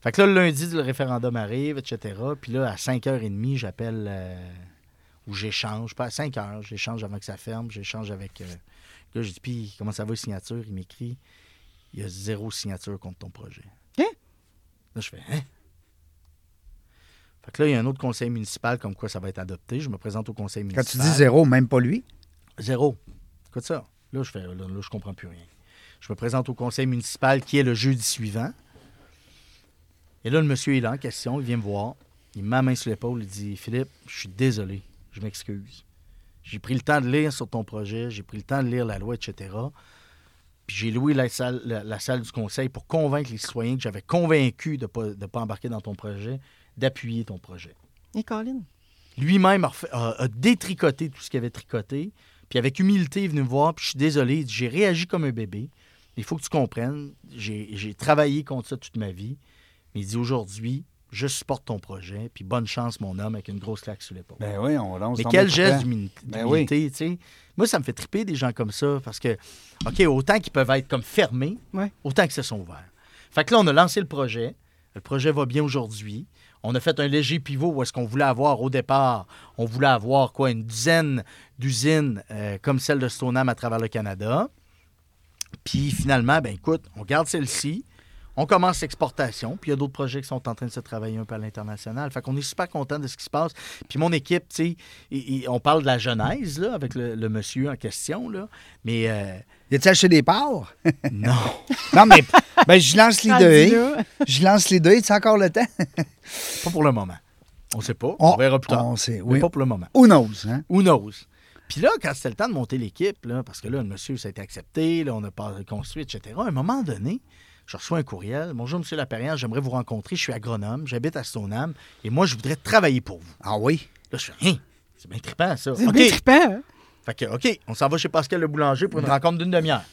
Fait que là, le lundi, le référendum arrive, etc. Puis là, à 5h30, j'appelle euh, ou j'échange. Pas à 5h, j'échange avant que ça ferme. J'échange avec. euh, là, je dis, puis comment ça va, les signatures? Il m'écrit, il y a zéro signature contre ton projet. Là, je fais, hein? Fait que là, il y a un autre conseil municipal comme quoi ça va être adopté. Je me présente au conseil Quand municipal. tu dis zéro, même pas lui? Zéro. Écoute ça. Là, je fais, là, là, je comprends plus rien. Je me présente au conseil municipal qui est le jeudi suivant. Et là, le monsieur est là en question, il vient me voir. Il la main sur l'épaule, il dit Philippe, je suis désolé, je m'excuse. J'ai pris le temps de lire sur ton projet, j'ai pris le temps de lire la loi, etc. Puis j'ai loué la salle, la, la salle du conseil pour convaincre les citoyens que j'avais convaincu de ne pas, de pas embarquer dans ton projet, d'appuyer ton projet. Et Colin? Lui-même a, refait- a- a détricoté tout ce qu'il avait tricoté. Puis avec humilité, il est venu me voir. Puis je suis désolé, il dit, j'ai réagi comme un bébé. Il faut que tu comprennes. J'ai j'ai travaillé contre ça toute ma vie. Mais il dit aujourd'hui, je supporte ton projet. Puis bonne chance, mon homme, avec une grosse claque sur l'épaule. Ben oui, on lance Mais quel geste d'humilité, Ben d'humilité, tu sais. Moi, ça me fait triper des gens comme ça parce que, OK, autant qu'ils peuvent être comme fermés, Ouais. autant que se sont ouverts. Fait que là, on a lancé le projet. Le projet va bien aujourd'hui. On a fait un léger pivot où est-ce qu'on voulait avoir au départ, on voulait avoir quoi, une dizaine d'usines euh, comme celle de Stoneham à travers le Canada. Puis finalement, ben écoute, on garde celle-ci. On commence l'exportation, puis il y a d'autres projets qui sont en train de se travailler un peu à l'international. Fait qu'on est super content de ce qui se passe. Puis mon équipe, tu sais, on parle de la genèse, là, avec le, le monsieur en question, là. Mais euh, Y a-tu acheté des parts? <laughs> non. non, mais ben, je lance les deux. Je lance les deux. Tu encore le temps? Pas pour le moment. On sait pas. On, On- verra plus tard. on sait, Mais oui. pas pour le moment. Who knows, hein? Who knows? Puis là, quand c'était le temps de monter l'équipe, là, parce que là, le monsieur, ça a été accepté, là, on a pas construit, etc. À un moment donné, je reçois un courriel. Bonjour, monsieur Laperrière, j'aimerais vous rencontrer. Je suis agronome, j'habite à Stoneham, et moi, je voudrais travailler pour vous. Ah oui? Là, je fais, hein, c'est bien trippant, ça. C'est OK. bien trippant, hein? Fait que, OK, on s'en va chez Pascal le boulanger pour une rencontre d'une demi-heure.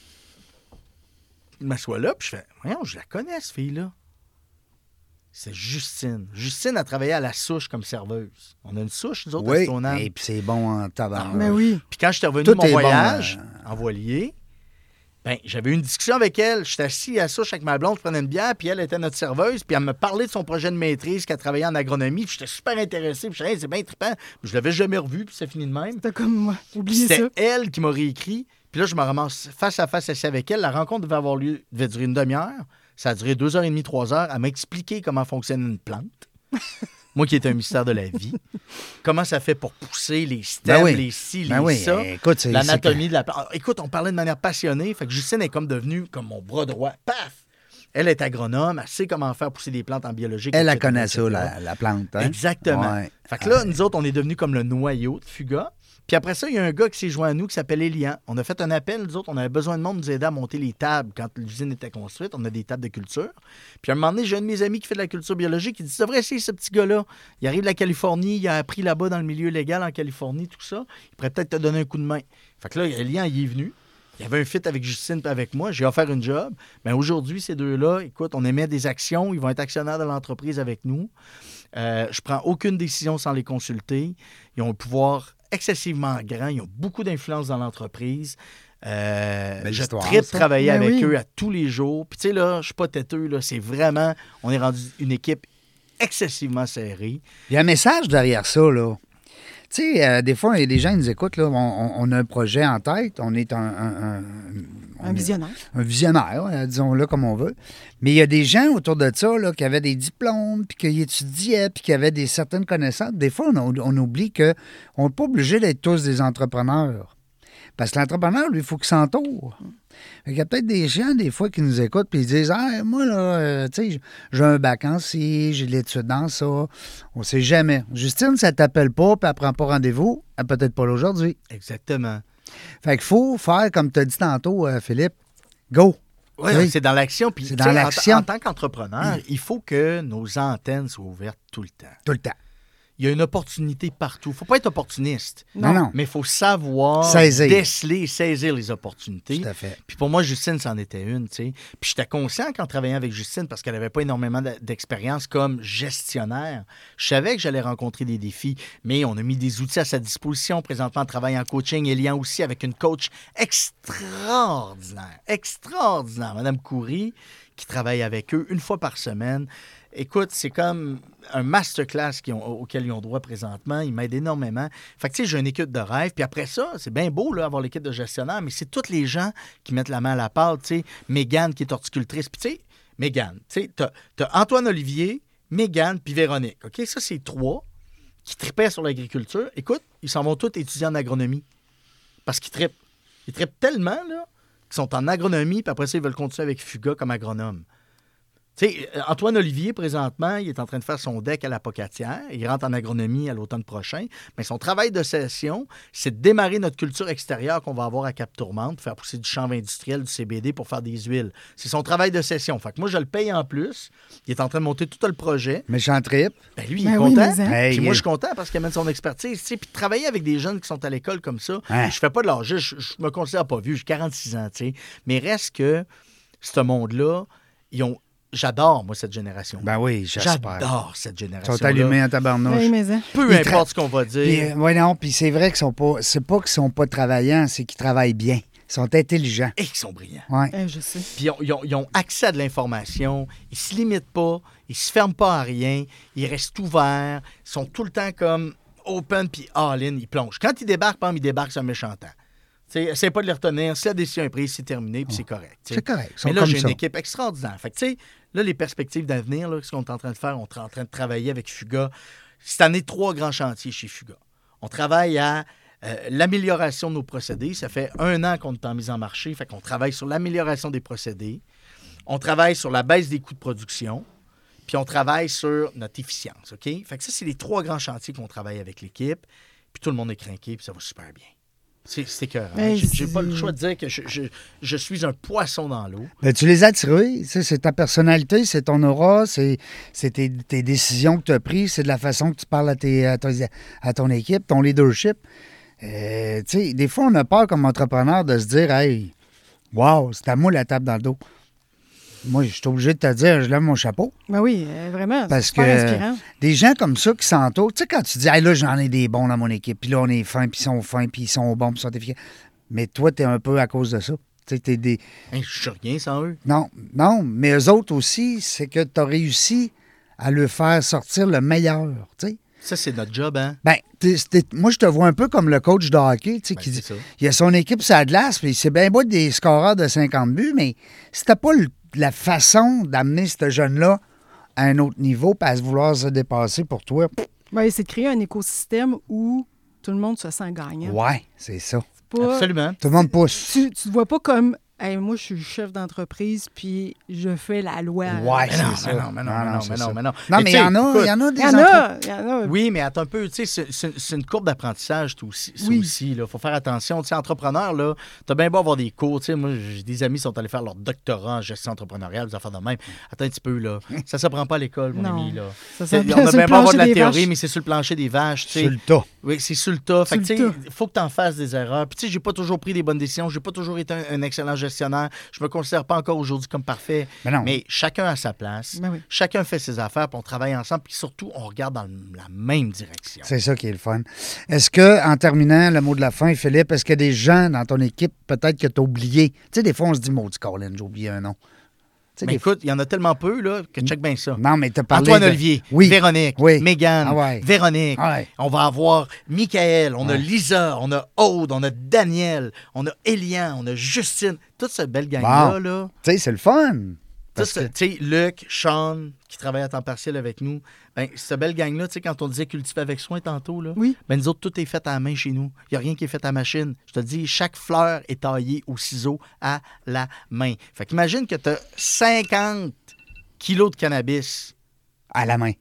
Il m'assoit là, puis je fais, voyons, je la connais, cette fille-là. C'est Justine. Justine a travaillé à la souche comme serveuse. On a une souche, nous autres, à Oui. Stoneham. Et puis c'est bon en tabac. Mais oui. Puis quand j'étais revenu Tout de mon bon, voyage euh, en voilier, ben, j'avais eu une discussion avec elle. J'étais assis à souche avec ma blonde, je prenais une bière, puis elle était notre serveuse, puis elle me parlait de son projet de maîtrise qu'elle travaillait en agronomie, j'étais super intéressé, puis je disais, Hey, c'est bien trippant. Je l'avais jamais revu, puis c'est fini de même. T'as comme moi. Ça. C'était elle qui m'a réécrit. Puis là, je me ramasse face à face assis avec elle. La rencontre devait avoir lieu, devait durer une demi-heure. Ça a duré deux heures et demie, trois heures. Elle m'a expliqué comment fonctionne une plante. <laughs> Moi qui est un mystère de la vie. <laughs> Comment ça fait pour pousser les stems, Ben oui. les ci, les Ben oui, ça? écoute. L'anatomie de la plante. Ah, Écoute, on parlait de manière passionnée. Fait que Justine est comme devenue comme mon bras droit. Paf! Elle est agronome. Elle sait comment faire pousser des plantes en biologique. c'est- Elle, etc., connaît ça, la, la plante. Hein? Exactement. Ouais. Fait que là, nous autres, on est devenus comme le noyau de Fuga. Puis après ça, il y a un gars qui s'est joint à nous qui s'appelle Elian. On a fait un appel, nous autres, on avait besoin de monde nous aider à monter les tables quand l'usine était construite. On a des tables de culture. Puis à un moment donné, j'ai un de mes amis qui fait de la culture biologique qui dit Tu devrais essayer ce petit gars-là. Il arrive de la Californie, il a appris là-bas dans le milieu légal en Californie, tout ça. Il pourrait peut-être te donner un coup de main. Fait que là, Elian, il est venu. Il y avait un fit avec Justine et avec moi. J'ai offert une job. Mais aujourd'hui, ces deux-là, écoute, on émet des actions. Ils vont être actionnaires de l'entreprise avec nous. Euh, je prends aucune décision sans les consulter. Ils ont un pouvoir excessivement grand. Ils ont beaucoup d'influence dans l'entreprise. Euh, je histoire, tripe ça. travailler Ben avec oui. eux à tous les jours. Puis tu sais, là, je suis pas têteux. Là, c'est vraiment... On est rendu une équipe excessivement serrée. Il y a un message derrière ça, là. Tu sais, euh, des fois, des gens qui nous écoutent, là, on, a un projet en tête, on est un, un- un- on Un est- visionnaire. un visionnaire, disons-le comme on veut. Mais il y a des gens autour de ça là, qui avaient des diplômes, puis qui étudiaient, puis qui avaient des certaines connaissances. Des fois, on, on oublie qu'on n'est pas obligé d'être tous des entrepreneurs. Parce que l'entrepreneur, lui, il faut qu'il s'entoure. Qu'il y a peut-être des gens, des fois, qui nous écoutent puis ils disent Ah, moi, là, euh, tu sais, j'ai un bac en ci, j'ai de l'étude dans ça. On sait jamais. Justine, ça t'appelle pas, puis elle prend pas rendez-vous, elle peut être pas là aujourd'hui. Exactement. Fait qu'il faut faire, comme tu as dit tantôt, euh, Philippe, go. Oui, Oui. c'est dans l'action. Puis, dans en- l'action. En, tant qu'entrepreneur, il faut que nos antennes soient ouvertes tout le temps. Tout le temps. Il y a une opportunité partout. Il ne faut pas être opportuniste. Non, non. Mais il faut savoir Saisir. déceler, saisir les opportunités. Tout à fait. Puis pour moi, Justine, c'en était une, tu sais. Puis j'étais conscient qu'en travaillant avec Justine, parce qu'elle n'avait pas énormément de- d'expérience comme gestionnaire, je savais que j'allais rencontrer des défis, mais on a mis des outils à sa disposition. Présentement, elle travaille en coaching et lien aussi avec une coach extraordinaire, extraordinaire, Madame Coury, qui travaille avec eux une fois par semaine. Écoute, c'est comme un masterclass auquel ils ont droit présentement. Ils m'aident énormément. Fait que, tu sais, j'ai une équipe de rêve. Puis après ça, c'est bien beau, là, avoir l'équipe de gestionnaire, mais c'est tous les gens qui mettent la main à la pâte. Tu sais, Mégane, qui est horticultrice. Puis, tu sais, Mégane, tu sais, t'as, t'as Antoine Olivier, Mégane, puis Véronique. OK? Ça, c'est trois qui tripaient sur l'agriculture. Écoute, ils s'en vont tous étudier en agronomie. Parce qu'ils trippent. Ils trippent tellement, là, qu'ils sont en agronomie, puis après ça, ils veulent continuer avec Fuga comme agronome. Tu sais, euh, Antoine Olivier, présentement, il est en train de faire son deck à la Pocatière. Il rentre en agronomie à l'automne prochain. Mais son travail de session, c'est de démarrer notre culture extérieure qu'on va avoir à Cap-Tourmente, faire pousser du chanvre industriel, du CBD pour faire des huiles. C'est son travail de session. Fait que moi, je le paye en plus. Il est en train de monter tout le projet. Méchant trip. Ben lui, il Ben est oui, content. mais hein. Hey, Puis moi, je suis content parce qu'il amène son expertise. tu sais. Puis travailler avec des jeunes qui sont à l'école comme ça, Hein? je fais pas de l'âge. Je, je me considère pas vieux. J'ai 46 ans, tu sais. Mais reste que ce monde-là, ils ont. J'adore, moi, cette génération. Ben oui, j'espère. J'adore cette Ils génération. sont allumés en tabarnouche. Oui, mais hein. Peu Ils importe ce qu'on va dire. Euh, ouais, non, puis c'est vrai qu'ils sont pas. C'est pas qu'ils sont pas travaillants, c'est qu'ils travaillent bien. Ils sont intelligents. Et qu'ils sont brillants. Ouais. Eh, je sais. Puis ils ont, ils ont- ils ont accès à de l'information, ils se limitent pas, ils se ferment pas à rien, ils restent ouverts, ils sont tout le temps comme open puis all-in, ils plongent. Quand ils débarquent, par exemple, ils débarquent sur un méchant temps. Essaie pas de les retenir. Si la décision est prise, c'est terminé, puis c'est correct. tu sais. C'est correct. Mais là, j'ai une équipe extraordinaire. Fait que, tu sais, là, les perspectives d'avenir, là, ce qu'on est en train de faire, on est en train de travailler avec Fuga. Cette année, trois grands chantiers chez Fuga. On travaille à euh, l'amélioration de nos procédés. Ça fait un an qu'on est en mise en marché. Fait qu'on travaille sur l'amélioration des procédés. On travaille sur la baisse des coûts de production. Puis on travaille sur notre efficience. OK? Fait que ça, c'est les trois grands chantiers qu'on travaille avec l'équipe. Puis tout le monde est craqué, puis ça va super bien. C'est écœurant. Hey, J'ai pas le choix de dire que je, je- je suis un poisson dans l'eau. Ben, tu les as tirés. C'est ta personnalité, c'est ton aura, c'est tes, tes décisions que tu as prises, c'est de la façon que tu parles à, tes, à, ton, à ton équipe, ton leadership. Euh, des fois, on a peur comme entrepreneur de se dire Hey, wow, c'est à moi la table dans le dos. Moi, je suis obligé de te dire, je lève mon chapeau. Ben oui, euh, vraiment. Parce que- inspirant. Des gens comme ça qui s'entourent. Tu sais, quand tu dis, hey, là, j'en ai des bons dans mon équipe, puis là, on est fins, puis ils sont fins, puis ils sont bons, puis ils sont efficaces. Mais toi, t'es un peu à cause de ça. Tu sais, t'es des. Hein, je suis rien sans eux. Non, non, mais eux autres aussi, c'est que tu as réussi à le faire sortir le meilleur. Tu sais. Ça, c'est notre job, hein? Ben, t'es- t'es- moi, je te vois un peu comme le coach de hockey, tu sais, Ben, qui dit ça. il a son équipe sur la glace, puis c'est bien beau des scoreurs de 50 buts, mais si t'as pas le- la façon d'amener ce jeune-là à un autre niveau, puis à se vouloir se dépasser pour toi, pff, Ben, c'est de créer un écosystème où tout le monde se sent gagnant. ouais, c'est ça. Pas- Absolument. Tout le monde pousse. Tu, tu te vois pas comme Hey, moi, je suis chef d'entreprise, puis je fais la loi. Ouais, Mais non, ça. non, mais non, mais non, mais non, mais non. Non, mais il y en a, il y en a des Il y en a, y en a. Oui, mais attends un peu, tu sais, c'est- une courbe d'apprentissage tout aussi, Oui. aussi. Il faut faire attention. Tu sais, entrepreneur, là, t'as bien beau avoir des cours. Tu sais, moi, j'ai des amis qui sont allés faire leur doctorat en gestion entrepreneuriale, des affaires de même. Attends un petit peu, là. <laughs> Ça s'apprend pas à l'école, mon Non. ami, là. Ça on a bien beau avoir de la théorie, vaches. mais c'est sur le plancher des vaches, tu sais. Sur le tas. Oui, c'est sur le tas. Fait que, tu sais, faut que tu en fasses des erreurs. Puis, tu sais, j'ai pas toujours pris des bonnes décisions. J'ai pas toujours été un excellent gestionnaire. Je me considère pas encore aujourd'hui comme parfait. Mais non. Mais chacun a sa place. Ben oui. Chacun fait ses affaires, puis on travaille ensemble. Puis surtout, on regarde dans la même direction. C'est ça qui est le fun. Est-ce que, en terminant, le mot de la fin, Philippe, est-ce qu'il y a des gens dans ton équipe, peut-être que tu as oublié? Tu sais, des fois, on se dit, maudit Colin, j'ai oublié un nom. Mais écoute, il y en a tellement peu là, que check bien ça. Non, mais tu as parlé. Antoine de- Olivier, Oui. Véronique, Oui. Mégane, Ah ouais. Véronique. Ouais. On va avoir Michael, on a. Lisa, on a Aude, on a Daniel, on a Elian, on a Justine. Toute cette belle gang-là, Bon. là. Tu sais, c'est le fun. Que- Tu sais, Luc, Sean, qui travaille à temps partiel avec nous, ben, cette belle gang-là, tu sais, quand on disait cultiver avec soin tantôt, là, Oui. ben, nous autres, tout est fait à la main chez nous. Il n'y a rien qui est fait à la machine. Je te dis, chaque fleur est taillée au ciseau à la main. Fait qu'imagine que tu as 50 kilos de cannabis À la main.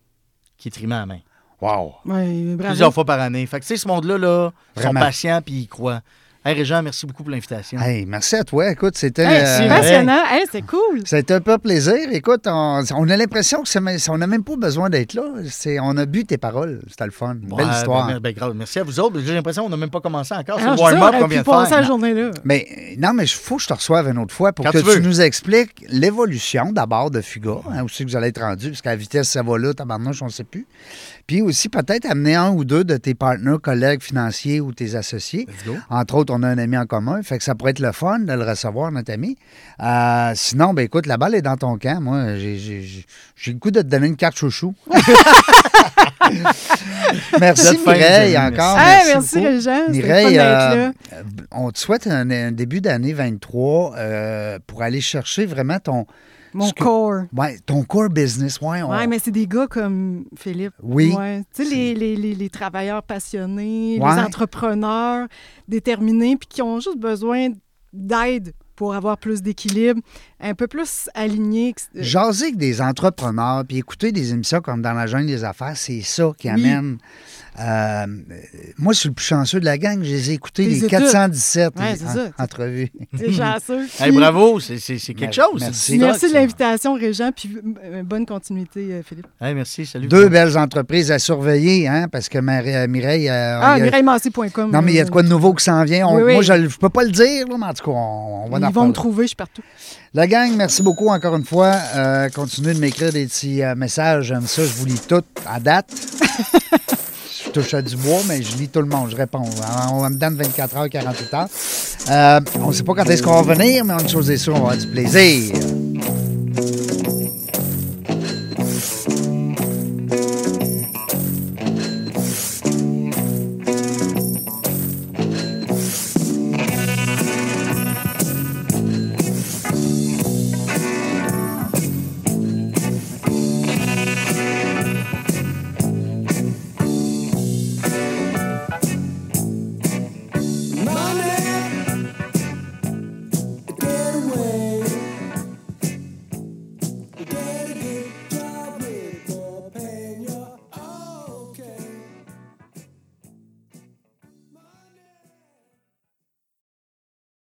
qui est trimé à la main. Wow. Ouais. Plusieurs fois par année. Fait que, tu sais, ce monde-là, là, ils sont patients puis ils croient. Hey, Régent, merci beaucoup pour l'invitation. Hey, merci à toi. Écoute, c'était. Hey, euh, c'est passionnant. Hey, c'est cool. C'était un peu plaisir. Écoute, on, on a l'impression que c'est même- on n'a même pas besoin d'être là. C'est, on a bu tes paroles. C'était le fun. Ouais, Belle histoire. ben, ben, grave. merci à vous autres. J'ai l'impression qu'on n'a même pas commencé encore. C'est le sais, on warm-up qu'on pu vient de passer la faire. journée-là. Mais non, mais il faut que je te reçoive une autre fois pour Quand que tu nous expliques l'évolution d'abord de Fuga, hein, où c'est que vous allez être rendu, parce qu'à la vitesse, ça va là, tabarnouche, on ne sait plus. Puis aussi, peut-être amener un ou deux de tes partenaires, collègues financiers ou tes associés. Entre autres, on a un ami en commun, fait que ça pourrait être le fun de le recevoir, notre ami. Euh, sinon, ben écoute, la balle est dans ton camp. Moi, j'ai, le goût de te donner une carte chouchou. <laughs> Merci Mireille, encore. Hey, merci merci, Mireille, euh, là. euh, on te souhaite un, un début d'année 23 euh, pour aller chercher vraiment ton, Mon que- corps. ouais, ton core business. Ouais, on- Ouais, mais c'est des gars comme Philippe. Oui. Ouais. Tu sais, les, les, les, les travailleurs passionnés, Ouais. les entrepreneurs déterminés, puis qui ont juste besoin d'aide pour avoir plus d'équilibre, un peu plus aligné. que- Jaser avec des entrepreneurs, puis écouter des émissions comme Dans la jungle des affaires, c'est ça qui Oui. amène. Euh, moi, je suis le plus chanceux de la gang. Je les ai écoutés, les écoutes. 417 Ouais, c'est en- ça. entrevues. <laughs> C'est chanceux. Hey, bravo, c'est quelque Ben, chose. merci. Merci de l'invitation, Régent, puis euh, bonne continuité, euh, Philippe. Hey, merci, salut. Deux belles entreprises à surveiller, hein, parce que Marie- euh, Mireille. euh, Ah, a- mireillemassé.com. Non, mais il y a de quoi de nouveau qui s'en vient. On- Oui, oui. Moi, je ne peux pas le dire, là, mais en tout cas, on, on va en Ils vont me trouver, je suis partout. La gang, merci beaucoup encore une fois. Euh, continuez de m'écrire des petits euh, messages. J'aime ça. Je vous lis tout à date. <laughs> je touche à du bois, mais je lis tout le monde. Je réponds. On, on me donne 24 heures, 48 heures. Euh, on ne sait pas quand est-ce qu'on va venir, mais une chose est sûre, on va avoir du plaisir.